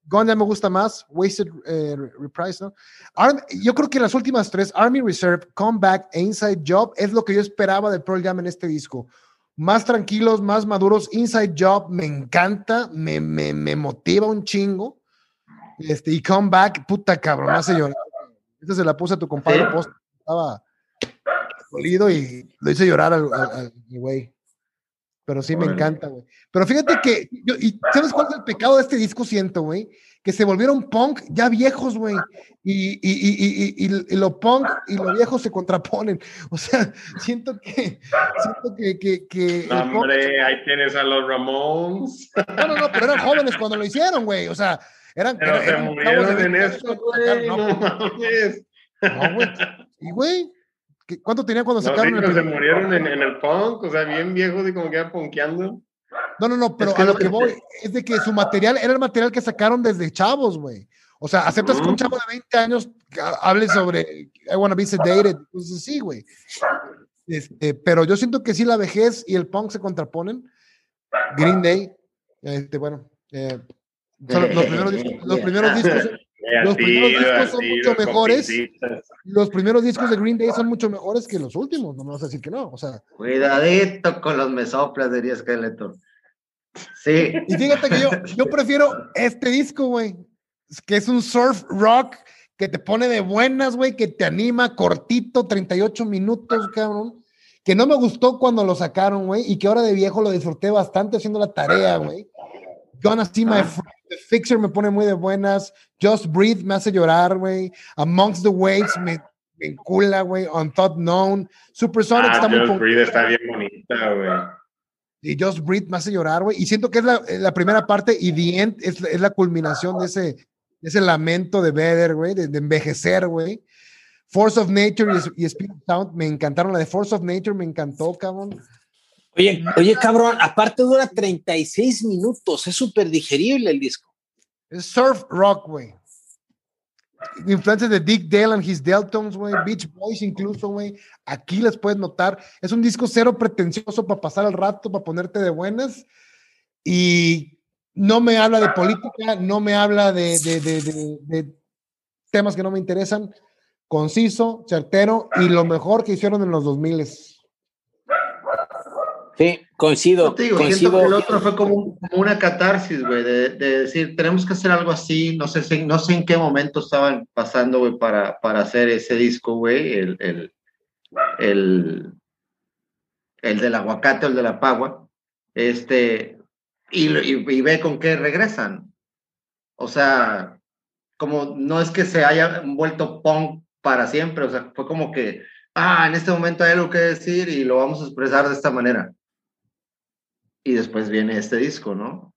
Gone ya me gusta más. Wasted eh, Reprise, ¿no? Arm, yo creo que las últimas tres, Army Reserve, Comeback e Inside Job, es lo que yo esperaba del Pearl Jam en este disco más tranquilos, más maduros. Inside Job me encanta, me, me, me motiva un chingo. Este, y Comeback, puta cabrón, hace llorar. Esta se la puse a tu compadre ¿Sí? post, estaba dolido y lo hice llorar al güey. Pero sí me encanta, güey. Pero fíjate que, yo, y ¿sabes cuál es el pecado de este disco? Siento, güey que se volvieron punk ya viejos, güey. Y, y, y, y, lo punk y lo viejo se contraponen. O sea, siento que. Siento que. que, que no, hombre, punk... ahí tienes a los Ramones. No, no, no, pero eran jóvenes cuando lo hicieron, güey. O sea, eran. Pero eran, se murieron en esto, güey. No, no, güey. Y, güey. ¿Cuánto tenían cuando no, sacaron el Se murieron en, en, el punk, o sea, bien viejos y como que iban punkeando. No, no, no, pero es que a lo que, que voy es de que su material era el material que sacaron desde chavos, güey. O sea, aceptas que un chavo de 20 años hable sobre I wanna be sedated. Entonces, sí, güey. Este, pero yo siento que sí la vejez y el punk se contraponen. Green Day, este, bueno, eh, son los, primeros discos, los primeros discos, los primeros discos son mucho mejores. Los primeros discos de Green Day son mucho mejores que los últimos, no me vas a decir que no. O sea, cuidadito con los mesoplas, diría Skeletor. Sí. Y fíjate que yo, yo prefiero este disco, güey, que es un surf rock que te pone de buenas, güey, que te anima, cortito, 38 minutos, cabrón. Que no me gustó cuando lo sacaron, güey, y que ahora de viejo lo disfruté bastante haciendo la tarea, güey. Gonna See My Ah. Friend, The Fixer me pone muy de buenas. Just Breathe me hace llorar, güey. Amongst the Waves me, me encula, güey. Unthought Known. Supersonic Ah, está muy Just Breathe está bien bonita, güey. Y Just Breathe me hace llorar, güey. Y siento que es la, la primera parte y The End es, es la culminación de ese, de ese lamento de Vedder, güey, de, de envejecer, güey. Force of Nature y, y Spirit Sound me encantaron. La de Force of Nature me encantó, cabrón. Oye, oye, cabrón, aparte dura 36 minutos, es súper digerible el disco. Es surf rock, güey. Influencias de Dick Dale and his Deltones, güey. Beach Boys incluso, güey. Aquí les puedes notar. Es un disco cero pretencioso para pasar el rato, para ponerte de buenas. Y no me habla de política, no me habla de, de- de- temas que no me interesan. Conciso, certero y lo mejor que hicieron en los 2000 Sí, coincido, No te digo, siento coincido. que el otro fue como, un- como una catarsis, güey, de, de decir, tenemos que hacer algo así, no sé, si- no sé en qué momento estaban pasando, güey, para, para hacer ese disco, güey, el, el, el, el del aguacate o el de la pagua, este, y, y ve con qué regresan. O sea, como no es que se haya vuelto punk para siempre, o sea, fue como que, ah, en este momento hay algo que decir y lo vamos a expresar de esta manera. Y después viene este disco, ¿no?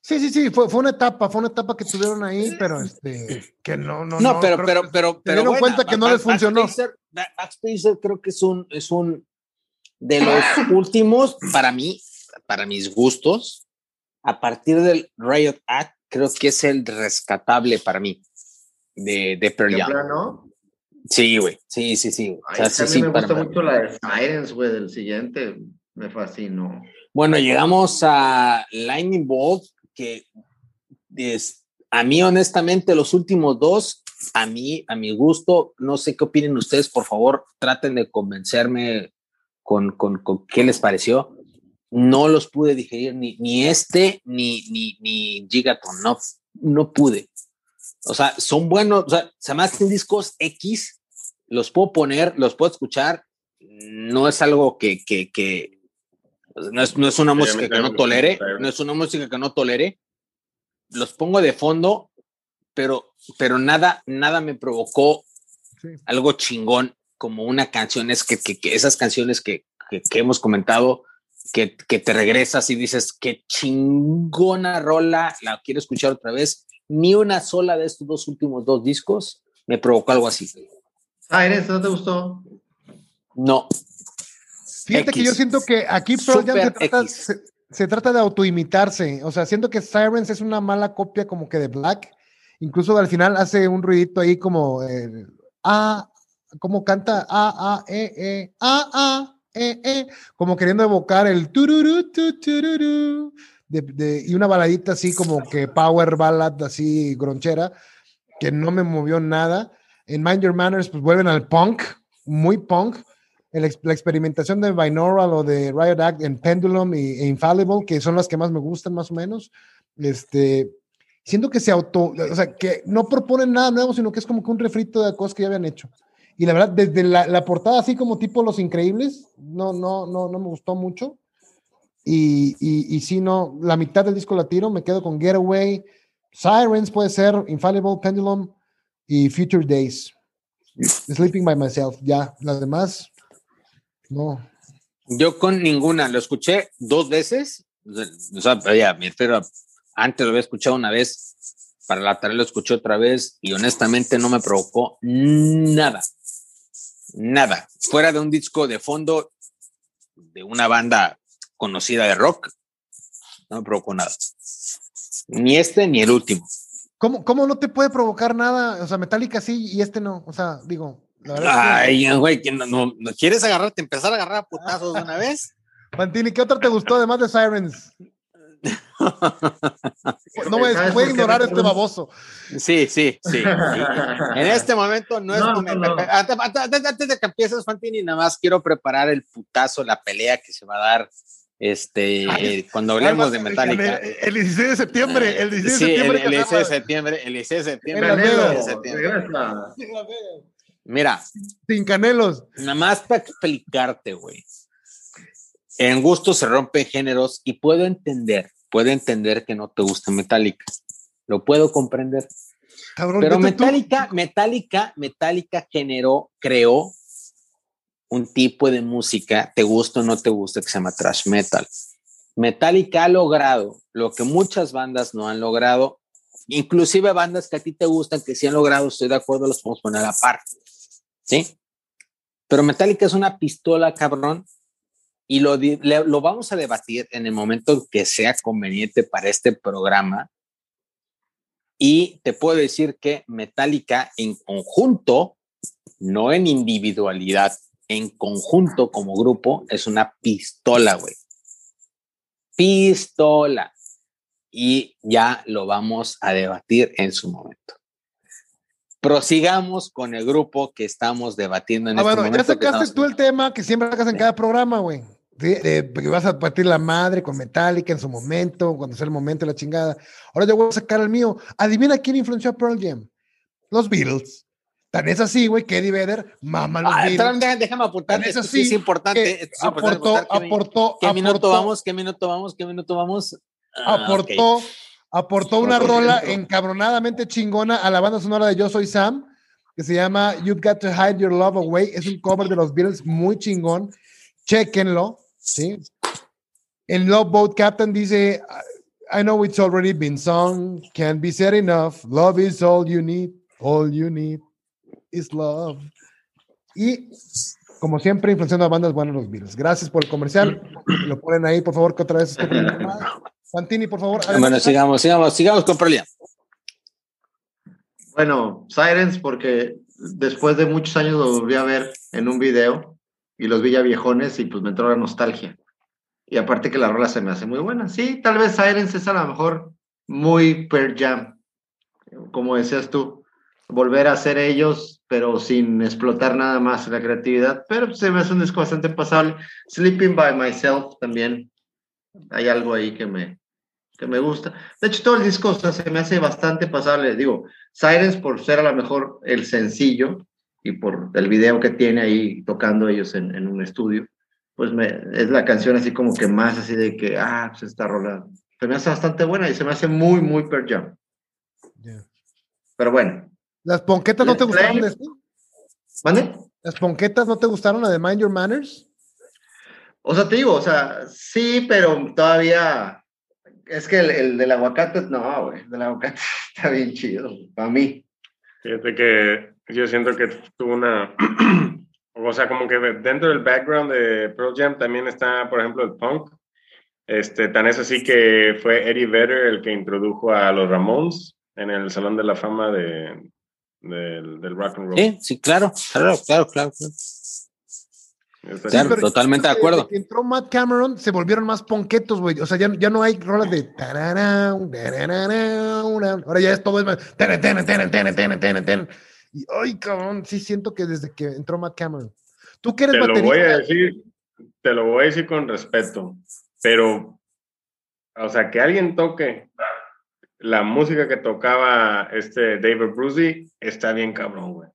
Sí, sí, sí, fue, fue una etapa, fue una etapa que tuvieron ahí, pero este, que no, no, No, pero, creo pero, que- pero, se pero. dieron bueno, cuenta que no les funcionó. Backspacer, Back- Backspacer creo que es un, es un de los últimos, para mí, para mis gustos, a partir del Riot Act, creo que es el rescatable para mí de, de Pearl Jam. plano, Sí, güey. Sí, sí, sí. O Ay, sea, es que sí, a mí sí, me gusta mucho la de Sirens, güey, del siguiente. Me fascinó. Bueno, llegamos a Lightning Bolt, que es, a mí honestamente los últimos dos, a mí, a mi gusto, no sé qué opinen ustedes, por favor, traten de convencerme con, con, qué les pareció. No los pude digerir ni, ni este ni, ni, Gigaton, no, no pude. O sea, son buenos, o sea, se me discos X, los puedo poner, los puedo escuchar, no es algo que, que no es, no es una música que no tolere, no es una música que no tolere. Los pongo de fondo, pero, pero nada, nada me provocó Sí. algo chingón como una canción. Es que, que- que esas canciones que, que- que hemos comentado, que, que te regresas y dices, qué chingona rola, la quiero escuchar otra vez. Ni una sola de estos dos últimos dos discos me provocó algo así. Sirens, ¿no te gustó? No. Fíjate que yo siento que aquí Pearl Jam se trata, X. se, se trata de autoimitarse. O sea, siento que Sirens es una mala copia como que de Black. Incluso al final hace un ruidito ahí como el A, como canta A, A, E, E, A, A, E, E, como queriendo evocar el tururú, tu, tururú, de, de- y una baladita así como que power ballad así gronchera, que no me movió nada. En Mind Your Manners, pues vuelven al punk, muy punk el la experimentación de Binaural o de Riot Act en Pendulum y, e Infallible, que son las que más me gustan más o menos, este, siento que se auto, o sea, que no proponen nada nuevo, sino que es como que un refrito de cosas que ya habían hecho. Y la verdad, desde la, la portada así como tipo Los Increíbles, no, no, no, no me gustó mucho. Y, y, y si no, la mitad del disco la tiro, me quedo con Getaway, Sirens puede ser, Infallible, Pendulum y Future Days. Sleeping by Myself, ya, las demás, no. Yo con ninguna, lo escuché dos veces, o sea, ya, a- antes lo había escuchado una vez, para la tarea lo escuché otra vez y honestamente no me provocó nada, nada, fuera de un disco de fondo de una banda conocida de rock, no me provocó nada, ni este ni el último. ¿Cómo, ¿Cómo no te puede provocar nada? O sea, Metallica sí y este no. O sea, digo, Ay, güey, que no, no- no quieres agarrarte, empezar a agarrar a putazos de una vez. Fantini, ¿qué otra te gustó además de Sirens? No voy, a- ¿Sabes voy a ignorar me este baboso. Sí, sí, sí. En este momento no es. No, no, no. me- Antes, antes- antes de que empieces, Fantini, nada más quiero preparar el putazo, la pelea que se va a dar este, eh, cuando hablemos de Metallica. El, el 16 de septiembre, el 16 de Sí, el, septiembre. el que 16 de septiembre, el 16 de septiembre. En el Las 16 de Vegas. Mira, Sin canelos. nada más para explicarte, güey. En gusto se rompen géneros y puedo entender puedo entender que no te gusta Metallica. Lo puedo comprender. Cabrón, Pero tú. Metallica, Metallica, Metallica generó, creó un tipo de música, te gusta o no te gusta, que se llama thrash metal. Metallica ha logrado lo que muchas bandas no han logrado, inclusive bandas que a ti te gustan, que sí han logrado, estoy de acuerdo, los podemos poner aparte. ¿Sí? Pero Metallica es una pistola, cabrón, y lo, lo vamos a debatir en el momento que sea conveniente para este programa. Y te puedo decir que Metallica en conjunto, no en individualidad, en conjunto como grupo, es una pistola, güey. Pistola. Y ya lo vamos a debatir en su momento. Prosigamos con el grupo que estamos debatiendo en Ah, este bueno, ya momento. que sacaste tú el tema que siempre sacas en cada programa, güey. De que vas a partir la madre con Metallica en su momento, cuando sea el momento de la chingada. Ahora yo voy a sacar el mío. Adivina quién influenció a Pearl Jam. Los Beatles. Tan es así, güey, que Eddie Vedder mama a los Ah, Beatles. déjame, déjame apuntar. Es así importante. aportó, que mi- aportó, ¿Qué minuto aportó, vamos? ¿Qué minuto vamos? ¿Qué minuto vamos? Ah, aportó. Aportó una rola encabronadamente chingona a la banda sonora de Yo Soy Sam, que se llama You've Got to Hide Your Love Away. Es un cover de los Beatles muy chingón. Chequenlo, ¿sí? En Love Boat Captain dice, I know it's already been sung, can't be said enough, love is all you need, all you need is love. Y como siempre, influenciando a bandas buenas los Beatles. Gracias por el comercial. Lo ponen ahí, por favor, que otra vez. Santini, por favor. Bueno, sigamos, sigamos, sigamos con Jam. Bueno, Sirens, porque después de muchos años lo volví a ver en un video y los vi ya viejones y pues me entró la nostalgia. Y aparte que la rola se me hace muy buena. Sí, tal vez Sirens es a lo mejor muy per jam, como decías tú, volver a ser ellos, pero sin explotar nada más la creatividad. Pero se me hace un disco bastante pasable. Sleeping by Myself también. Hay algo ahí que me, que me gusta. De hecho, todo el disco o sea, se me hace bastante pasable. Digo, Sirens por ser a lo mejor el sencillo y por el video que tiene ahí tocando ellos en, en un estudio, pues me, es la canción así como que más así de que, ah, pues esta rola se me hace bastante buena y se me hace muy, muy per jam. Pero bueno, ¿Las ponquetas no te Let's gustaron play. de esto? ¿mande? ¿Las ponquetas no te gustaron la de Mind Your Manners? O sea, te digo, o sea, sí, pero todavía es que el, el del aguacate, no, güey, el del aguacate está bien chido, para mí. Fíjate que yo siento que tuvo una. o sea, como que dentro del background de Pearl Jam también está, por ejemplo, el punk. Este, tan es así que fue Eddie Vedder el que introdujo a los Ramones en el Salón de la Fama de, del, del rock and roll. Sí, sí, claro, claro, claro, claro. claro. Claro, totalmente de desde acuerdo. que entró Matt Cameron, se volvieron más ponquetos, güey. O sea, ya, ya no hay rolas de. tararán, tararán, Ahora ya es todo es más. Y, ay, cabrón, sí siento que desde que entró Matt Cameron. Tú que eres Te lo baterista. voy a decir, te lo voy a decir con respeto, pero, o sea, que alguien toque la música que tocaba este David Brucey está bien cabrón, güey.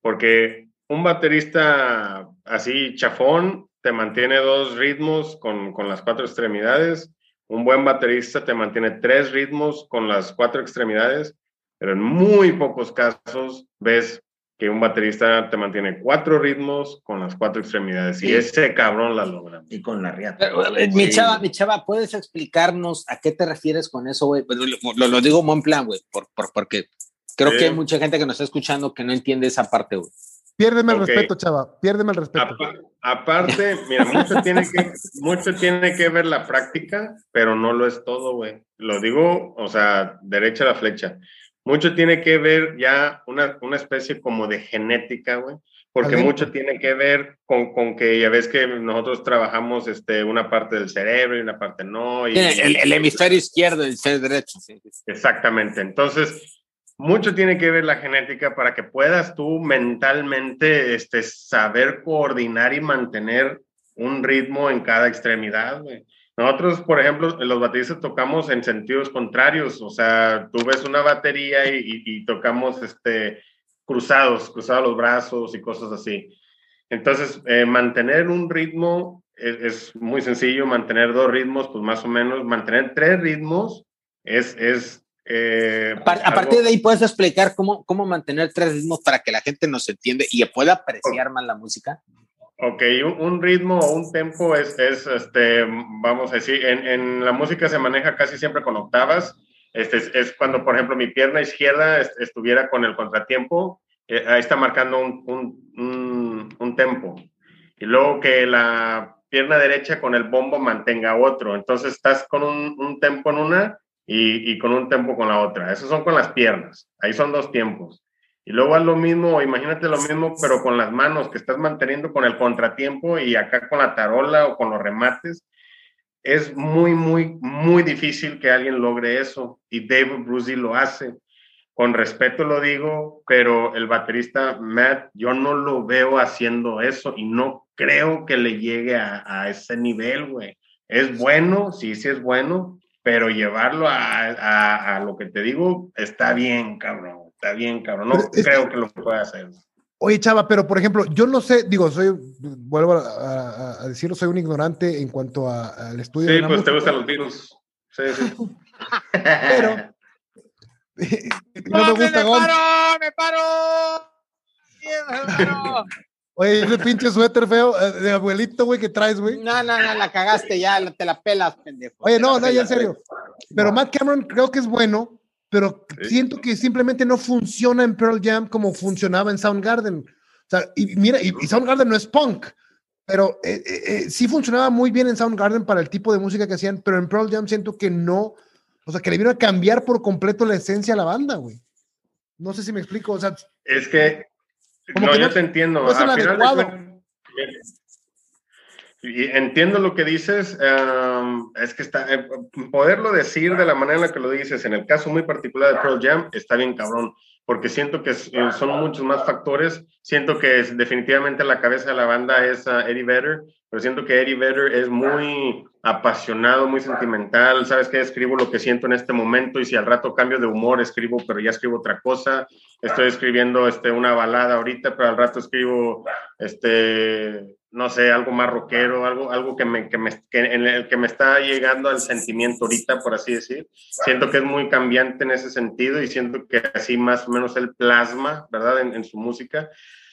Porque un baterista así chafón te mantiene dos ritmos con, con las cuatro extremidades. Un buen baterista te mantiene tres ritmos con las cuatro extremidades, pero en muy pocos casos ves que un baterista te mantiene cuatro ritmos con las cuatro extremidades. Y ese cabrón la logra. Y con la riata. Pero, eh, Mi Sí. chava, mi chava, ¿puedes explicarnos a qué te refieres con eso, güey? Pues, lo, lo- lo digo en buen plan, güey, por, por- porque creo Sí. que hay mucha gente que nos está escuchando que no entiende esa parte, güey. Piérdeme el respeto, chava. Piérdeme el respeto. Apa- aparte, mira, mucho tiene, que, mucho tiene que ver la práctica, pero no lo es todo, güey. Lo digo, o sea, derecha a la flecha. Mucho tiene que ver ya una, una especie como de genética, güey. Porque mucho tiene que ver con, con que ya ves que nosotros trabajamos este, una parte del cerebro y una parte no. Y, El, el hemisferio izquierdo y el hemisferio derecho. sí, sí. Exactamente. Entonces, mucho tiene que ver la genética para que puedas tú mentalmente este, saber coordinar y mantener un ritmo en cada extremidad. Nosotros, por ejemplo, los bateristas tocamos en sentidos contrarios, o sea, tú ves una batería y, y- y tocamos este, cruzados, cruzados los brazos y cosas así. Entonces, eh, mantener un ritmo es, es, muy sencillo mantener dos ritmos, pues más o menos, mantener tres ritmos es... es eh, a, a partir de ahí puedes explicar cómo, cómo mantener tres ritmos para que la gente nos entienda y pueda apreciar más la música. Ok, un, un, ritmo o un tempo es, es, este, vamos a decir, en, en, la música se maneja casi siempre con octavas. Este es, es cuando, por ejemplo, mi pierna izquierda est estuviera con el contratiempo, eh, ahí está marcando un, un, un, un tempo. Y luego que la pierna derecha con el bombo mantenga otro. Entonces estás con un, un tempo en una y, con un tempo con la otra. Esos son con las piernas. Ahí son dos tiempos. Y luego haz lo mismo, imagínate lo mismo, pero con las manos, que estás manteniendo con el contratiempo y acá con la tarola o con los remates. Es muy, muy, muy difícil que alguien logre eso. Y David Brucey lo hace. Con respeto lo digo, pero el baterista Matt, yo no lo veo haciendo eso y no creo que le llegue a, a ese nivel, güey. Es bueno, sí, sí es bueno, pero llevarlo a, a, a, lo que te digo está bien, cabrón, está bien, cabrón. No es creo que, lo pueda hacer. Oye, Chava, pero por ejemplo, yo no sé, digo, soy, vuelvo a, a decirlo, soy un ignorante en cuanto al estudio. Sí, de la pues música. te gustan los virus. Sí, sí. pero no, me gusta me paro, me paro. Me paro. Oye, ese pinche suéter feo eh, de abuelito, güey, que traes, güey. No, no, no, la cagaste ya, te la pelas, pendejo. Oye, no, no, ya en serio. Pero Matt Cameron creo que es bueno, pero sí. siento que simplemente no funciona en Pearl Jam como funcionaba en Soundgarden. O sea, y mira, y, y Soundgarden no es punk, pero eh, eh, sí funcionaba muy bien en Soundgarden para el tipo de música que hacían, pero en Pearl Jam siento que no, o sea, que le vino a cambiar por completo la esencia a la banda, güey. No sé si me explico, o sea. Es que como no, que yo no, te entiendo. No es Al final adecuado. de y entiendo lo que dices, um, es que está, eh, poderlo decir de la manera en la que lo dices, en el caso muy particular de Pearl Jam, está bien cabrón, porque siento que eh, son muchos más factores, siento que es, definitivamente la cabeza de la banda es uh, Eddie Vedder, pero siento que Eddie Vedder es muy apasionado, muy sentimental, sabes que escribo lo que siento en este momento y si al rato cambio de humor escribo, pero ya escribo otra cosa, estoy escribiendo este, una balada ahorita, pero al rato escribo este no sé, algo más rockero, algo, algo que, me, que, me, que, en el que me está llegando al sentimiento ahorita, por así decir. Siento que es muy cambiante en ese sentido y siento que así más o menos el plasma, ¿verdad? En, en su música.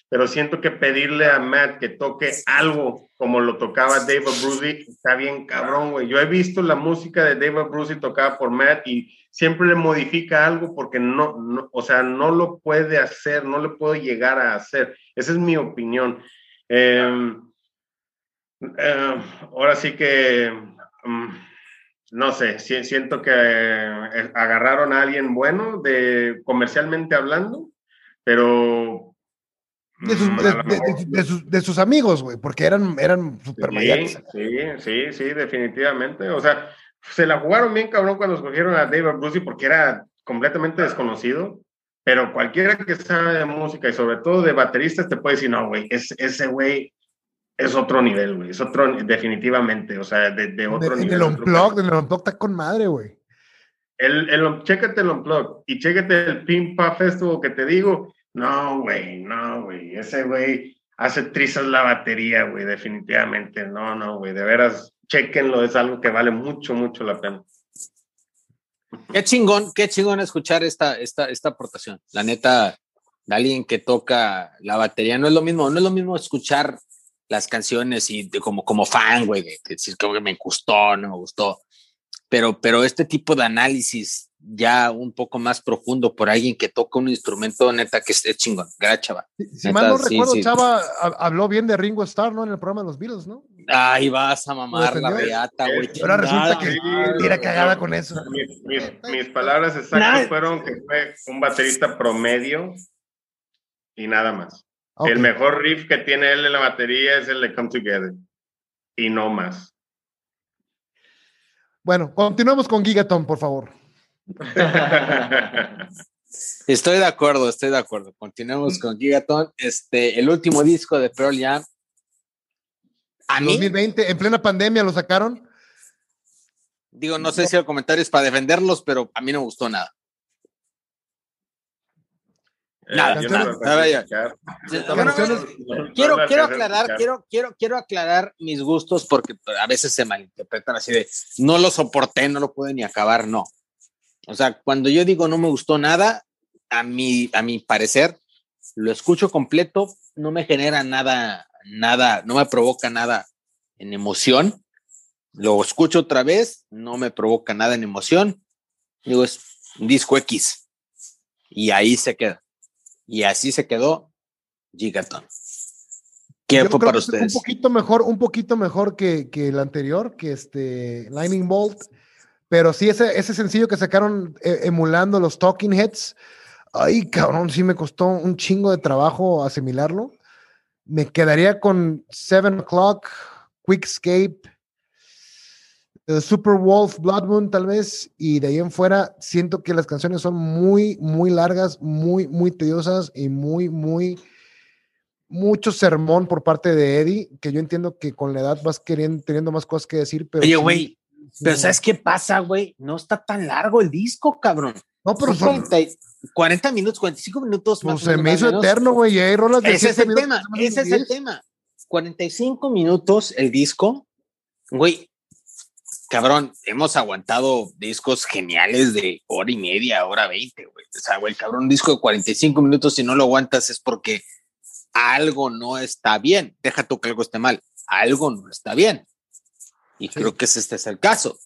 Pero siento que pedirle a Matt que toque algo como lo tocaba David Brucey está bien cabrón, güey. Yo he visto la música de David Brucey tocada por Matt y siempre le modifica algo porque no, no, o sea, no lo puede hacer, no le puedo llegar a hacer. Esa es mi opinión. Eh, eh, ahora sí que, um, no sé, si, siento que eh, agarraron a alguien bueno de comercialmente hablando, pero... De sus, de, de, de sus, sus amigos, güey, porque eran, eran super sí, sí, sí, sí, definitivamente. O sea, se la jugaron bien cabrón cuando escogieron a David Brucey porque era completamente desconocido. Pero cualquiera que sabe de música y sobre todo de bateristas te puede decir, no, güey, es, ese güey es otro nivel, güey. Es otro, definitivamente, o sea, de, de otro de, nivel. El Unplug, el Unplug está con madre, güey. El, el, chécate el Unplug y chécate el Pimpa Festival que te digo. No, güey, no, güey. Ese güey hace trizas la batería, güey, definitivamente. No, no, güey. De veras, chequenlo, es algo que vale mucho, mucho la pena. Qué chingón, qué chingón escuchar esta, esta, esta aportación. La neta, de alguien que toca la batería, no es lo mismo, no es lo mismo escuchar las canciones y de, como, como fan, güey, de, de decir que me gustó, no me gustó. Pero, pero este tipo de análisis ya un poco más profundo por alguien que toca un instrumento, neta, que es, es chingón. Gracias, Chava. Si, si mal no sí, recuerdo, sí. Chava habló bien de Ringo Starr, ¿no? En el programa de los Beatles, ¿no? Ahí vas a mamar la reata, güey. Ahora resulta que tira cagada con eso. Mis, mis, mis palabras exactas nah. fueron que fue un baterista promedio y nada más. Okay. El mejor riff que tiene él en la batería es el de Come Together. Y no más. Bueno, continuamos con Gigaton, por favor. Estoy de acuerdo, estoy de acuerdo. Continuemos con Gigaton. Este, el último disco de Pearl Jam. A mí, 2020, en plena pandemia lo sacaron. Digo, no sé si el comentario es para defenderlos, pero a mí no me gustó nada. Nada, yo nada, no nada, quiero, quiero aclarar, quiero, quiero, quiero aclarar mis gustos porque a veces se malinterpretan así de no lo soporté, no lo pude ni acabar, no. O sea, cuando yo digo no me gustó nada, a mi, a mi parecer, lo escucho completo, no me genera nada, nada, no me provoca nada en emoción. Lo escucho otra vez, no me provoca nada en emoción. Digo, es un disco X. Y ahí se queda. Y así se quedó Gigaton. ¿Qué Yo fue creo para que ustedes? Un poquito mejor, un poquito mejor que, que el anterior, que este Lightning Bolt. Pero sí, ese, ese sencillo que sacaron eh, emulando los Talking Heads. Ay, cabrón, sí me costó un chingo de trabajo asimilarlo. Me quedaría con Seven O'Clock, Quickscape, eh, Super Wolf, Blood Moon, tal vez. Y de ahí en fuera, siento que las canciones son muy, muy largas, muy, muy tediosas y muy, muy mucho sermón por parte de Eddie, que yo entiendo que con la edad vas queriendo, teniendo más cosas que decir, pero... Oye, güey, pero. ¿sabes qué pasa, güey? No está tan largo el disco, cabrón. No, pero Son son- 40, y- 40 minutos, 45 minutos pues, más. o se me hizo menos. eterno, güey, y hay rolas de Ese es el minutos tema, ese es el 10. tema. 45 minutos el disco, güey. Cabrón, hemos aguantado discos geniales de hora y media, hora 20, güey. O sea, güey, cabrón, un disco de 45 minutos, si no lo aguantas es porque algo no está bien. Deja tú que algo esté mal, algo no está bien. Y creo que este es el caso.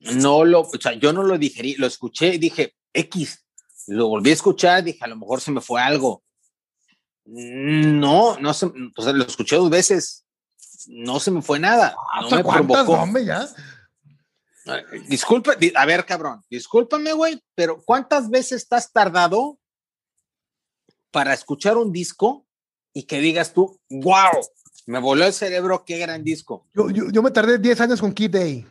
No lo, o sea, yo no lo digerí, lo escuché y dije, X. Lo volví a escuchar, dije, a lo mejor se me fue algo. No, no se, o sea, lo escuché dos veces. No se me fue nada. No ¿Hasta me provocó. hombre, ya? Eh, Disculpa, di- a ver, cabrón, discúlpame, güey, pero ¿cuántas veces estás tardado para escuchar un disco y que digas tú, wow, me voló el cerebro, qué gran disco? Yo, yo, yo me tardé 10 años con Kid Day.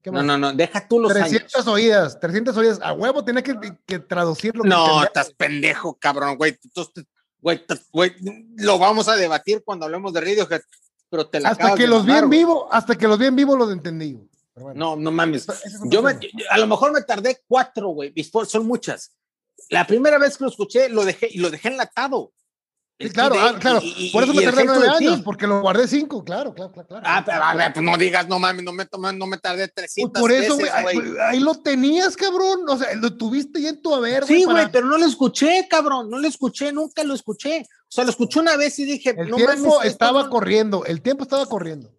¿Qué No, no, no, deja tú los 300 años. oídas, 300 oídas. A huevo tenía que, que traducirlo. No, estás pendejo, cabrón, güey. Güey, güey, lo vamos a debatir cuando hablemos de Radiohead, pero te la Hasta que los vi en güey. vivo, hasta que los vi en vivo los entendí. Pero bueno. No, no mames. Es Yo me, a lo mejor me tardé cuatro, güey. Son muchas. La primera vez que lo escuché, lo dejé y lo dejé enlatado. Sí, claro, ah, claro. y- Por eso me tardé nueve años, porque lo guardé cinco, claro, claro, claro. claro. Ah, pero a ver, pues no digas, no mames, no me, tomé- no me tardé Pues 300 por eso, veces, güey, güey. ahí, ahí lo tenías, cabrón. O sea, lo tuviste ya en tu haber, Sí, güey, para- pero no lo escuché, cabrón. No lo escuché, nunca lo escuché. O sea, lo escuché una vez y dije, El no tiempo mames, estaba corriendo, el tiempo estaba corriendo.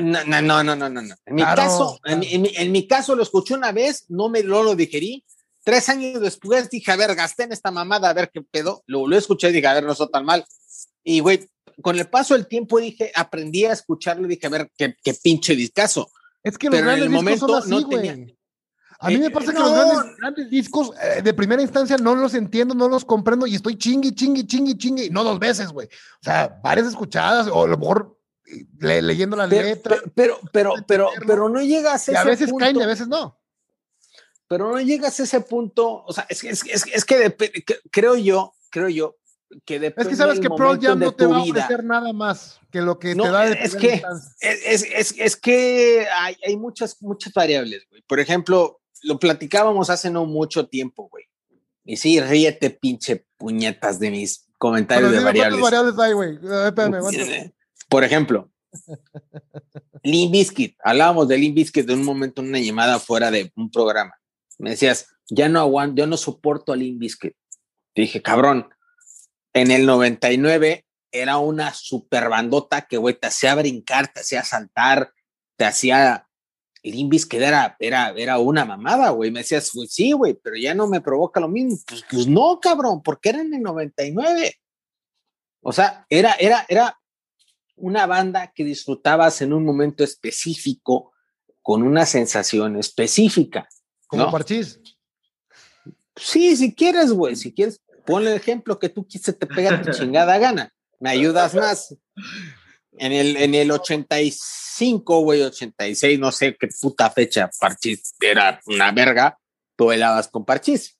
No, no, no, no, no. En mi Claro, caso, claro. en, mi- en mi, en mi caso lo escuché una vez, no me no lo digerí. Tres años después dije, a ver, gasté en esta mamada, a ver qué pedo. Lo, lo escuché y dije, a ver, no está tan mal. Y, güey, con el paso del tiempo dije, aprendí a escucharlo y dije, a ver, qué, qué pinche discazo. Es que los Pero en grandes el discos momento son así, no tenía- A mí Eh, me pasa que no. los grandes, grandes discos eh, de primera instancia no los entiendo, no los comprendo y estoy chingui, chingui, chingui, chingui, no dos veces, güey. O sea, varias escuchadas o a lo mejor eh, le- leyendo la Pero, letra. pero, pero, pero, pero no llegas a Y a ese veces punto. caen y a veces no. Pero no llegas a ese punto, o sea, es, que- es, que- es, es que dep- que- creo yo, creo yo que depende Es que sabes que Jam de no te va a ofrecer nada más que lo que No, te da de es que-. Es, es, es, que hay, hay muchas, muchas variables, güey. Por ejemplo, lo platicábamos hace no mucho tiempo, güey. Y sí, ríete, pinche puñetas de mis comentarios Pero de variables. variables hay, güey. Espérame. Por ejemplo, Limp Bizkit. Hablábamos de Limp Bizkit en un momento en una llamada fuera de un programa. Me decías, ya no aguanto, yo no soporto a Limp. Te dije, cabrón, en el 99 era una super bandota que, güey, te hacía brincar, te hacía saltar, te hacía... Limp Bizkit era, era, era una mamada, güey. Me decías, güey, sí, güey, pero ya no me provoca lo mismo. Pues, pues no, cabrón, porque era en el 99. O sea, era, era, era una banda que disfrutabas en un momento específico, con una sensación específica. Como ¿no? parchís. Sí, si quieres, güey, si quieres, ponle el ejemplo que tú quieres, te pega tu chingada gana. Me ayudas más. En el, en el 85, güey, 86, no sé qué puta fecha, Parchís era una verga, tú bailabas con Parchís.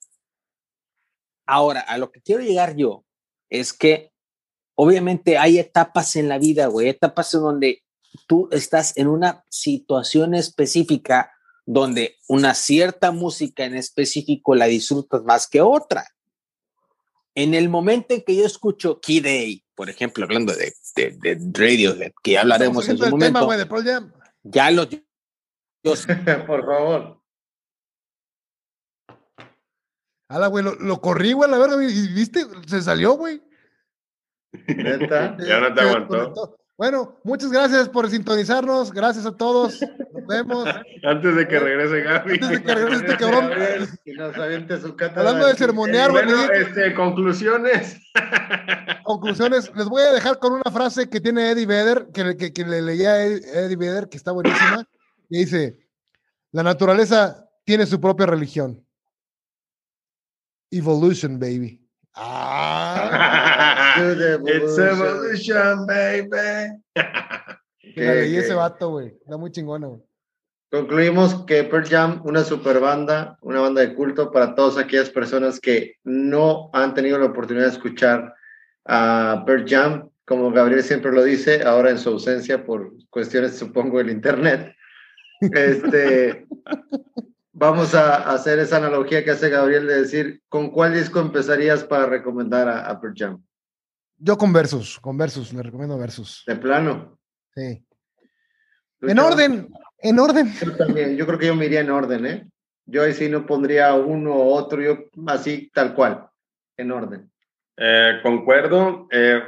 Ahora, a lo que quiero llegar yo es que obviamente hay etapas en la vida, güey, etapas en donde tú estás en una situación específica donde una cierta música en específico la disfrutas más que otra. En el momento en que yo escucho Key Day, por ejemplo, hablando de, de, de Radiohead, que ya hablaremos en su el momento, tema, güey, de Pearl Jam. ya los... yo- Por favor. Ala, güey, lo, lo corrí, güey, la y viste, se salió, güey. Neta. Ya no te aguantó. Bueno, muchas gracias por sintonizarnos. Gracias a todos. Nos vemos. Antes de que regrese Gaby. Antes de que regrese este cabrón. Y nos aviente su cátedra. Hablando de sermonear. Bueno, este, conclusiones. Conclusiones. Les voy a dejar con una frase que tiene Eddie Vedder, que, le- que, que le leía a Ed- Eddie Vedder, que está buenísima. Y dice: La naturaleza tiene su propia religión. Evolution, baby. Ah, It's evolution. baby. que- ese vato, güey. Está muy chingona, güey. Concluimos que Pearl Jam, una super banda, una banda de culto para todas aquellas personas que no han tenido la oportunidad de escuchar a Pearl Jam, como Gabriel siempre lo dice, ahora en su ausencia por cuestiones, supongo, del internet. Este, vamos a hacer esa analogía que hace Gabriel de decir, ¿con cuál disco empezarías para recomendar a, a Pearl Jam? Yo con versus, con versus, le recomiendo versus. De plano. Sí. ¿Tú, En orden, en orden. Yo también, yo creo que yo me iría en orden, ¿eh? Yo ahí sí no pondría uno u otro, yo así tal cual, en orden. Eh, concuerdo. eh,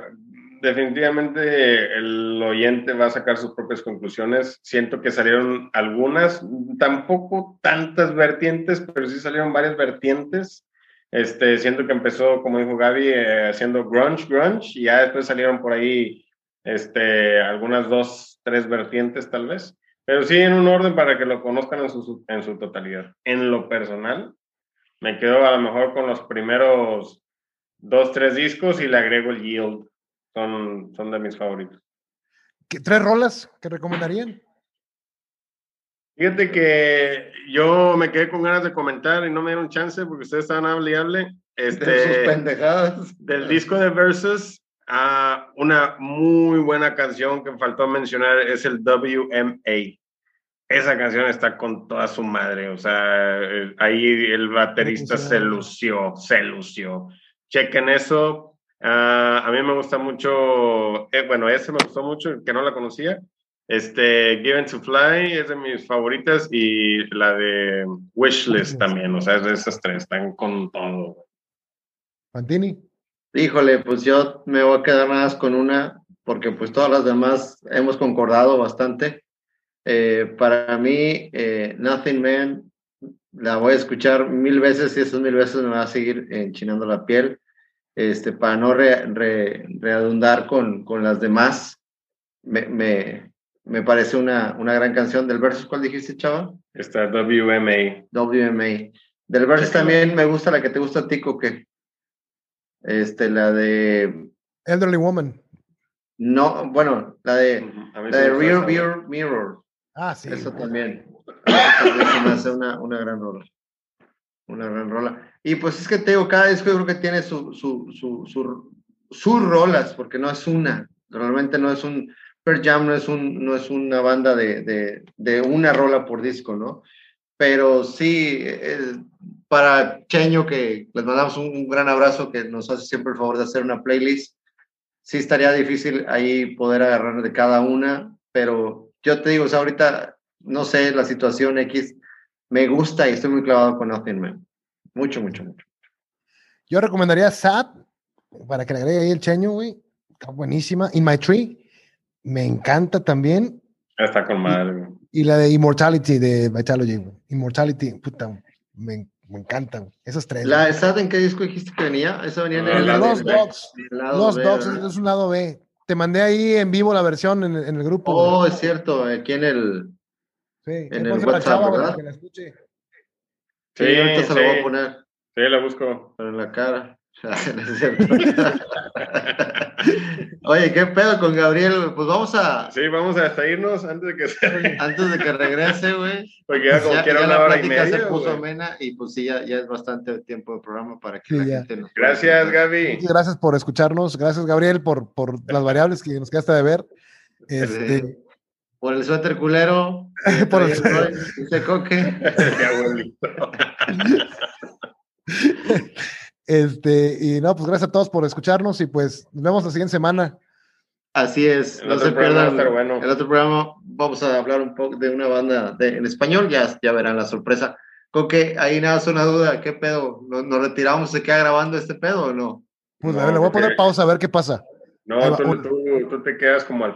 definitivamente el oyente va a sacar sus propias conclusiones. Siento que salieron algunas, tampoco tantas vertientes, pero sí salieron varias vertientes. Este, siento que empezó, como dijo Gaby, eh, haciendo grunge, grunge, y ya después salieron por ahí este, algunas dos, tres vertientes tal vez. Pero sí en un orden para que lo conozcan en su, en su totalidad. En lo personal, me quedo a lo mejor con los primeros dos, tres discos y le agrego el Yield. Son, son de mis favoritos. ¿Qué- ¿Tres rolas que recomendarían? Fíjate que yo me quedé con ganas de comentar y no me dieron chance porque ustedes estaban hable y hable. De sus Este, pendejadas. del disco de Versus, a una muy buena canción que faltó mencionar es el WMA. Esa canción está con toda su madre, o sea, eh, ahí el baterista se lució, se lució. Chequen eso. Ah, a mí me gusta mucho, eh, bueno, ese me gustó mucho, que no la conocía. Este, Given to Fly es de mis favoritas y la de Wishlist también, o sea, es de esas tres, están con todo. Fantini. Híjole, pues yo me voy a quedar nada más con una, porque pues todas las demás hemos concordado bastante. Eh, para mí, eh, Nothing Man, la voy a escuchar mil veces y esas mil veces me va a seguir enchinando la piel. Este, para no re- re- redundar con, con las demás, me, me, me parece una, una gran canción del versus. ¿Cuál dijiste, chava? Está WMA. WMA. Del versus también me gusta la que te gusta a ti, que Este, la de. Elderly Woman. No, bueno, la de, la de Rear. View Mirror. Ah, sí. Eso también. Eso también se me hace una, una gran rola. Una gran rola. Y pues es que te digo, cada disco yo creo que tiene su, su, su, su- sus rolas, porque no es una. Realmente no es un. Pearl Jam no es, un, no es una banda de, de, de una rola por disco, ¿no? Pero sí, eh, para Cheño, que les mandamos un, un gran abrazo, que nos hace siempre el favor de hacer una playlist. Sí estaría difícil ahí poder agarrar de cada una, pero yo te digo, o sea, ahorita, no sé, la situación X, me gusta y estoy muy clavado con Nothing Man. Mucho, mucho, mucho. Yo recomendaría Sad, para que le agregue ahí el cheño, güey. Está buenísima. In My Tree, me encanta también. Está con madre. güey. Y la de Immortality de Vitalogy, güey. Immortality, puta, me, me encanta, güey. Esos tres. ¿La. SAT en qué disco dijiste que venía? Esa venía en Ah, el de lado Lost B. Dogs. B, Dogs es, es un lado B. Te mandé ahí en vivo la versión en, el- en el grupo. güey. Oh, es cierto, aquí en el... sí, en el WhatsApp, Chava, ¿verdad? para que la escuche. Sí, Sí, ahorita se lo voy a poner Sí, la busco. pero en la cara. Cierto. Oye, ¿qué pedo con Gabriel? Pues vamos a... Sí, vamos a despedirnos antes de que se... Antes de que regrese, güey. Porque ya como Ya, quiera ya una la hora y media. se puso güey. amena y pues sí, ya, ya es bastante tiempo de programa para que Sí, la ya. gente nos pueda Gracias. Gaby. Muchas gracias por escucharnos. Gracias, Gabriel, por, por las variables que nos quedaste de ver. Este, Por el suéter culero. Por el Roy, Dice Coque. Este, y no, pues gracias a todos por escucharnos y pues nos vemos la siguiente semana. Así es, El no se pierdan. bueno. El otro programa vamos a hablar un poco de una banda de- en español, ya, ya verán la sorpresa. Coque, ahí nada, es una duda, ¿qué pedo? ¿Nos, nos retiramos, se queda grabando este pedo o no? Pues a ver, le voy a poner pausa a ver qué pasa. No, va, tú, tú, tú te quedas como al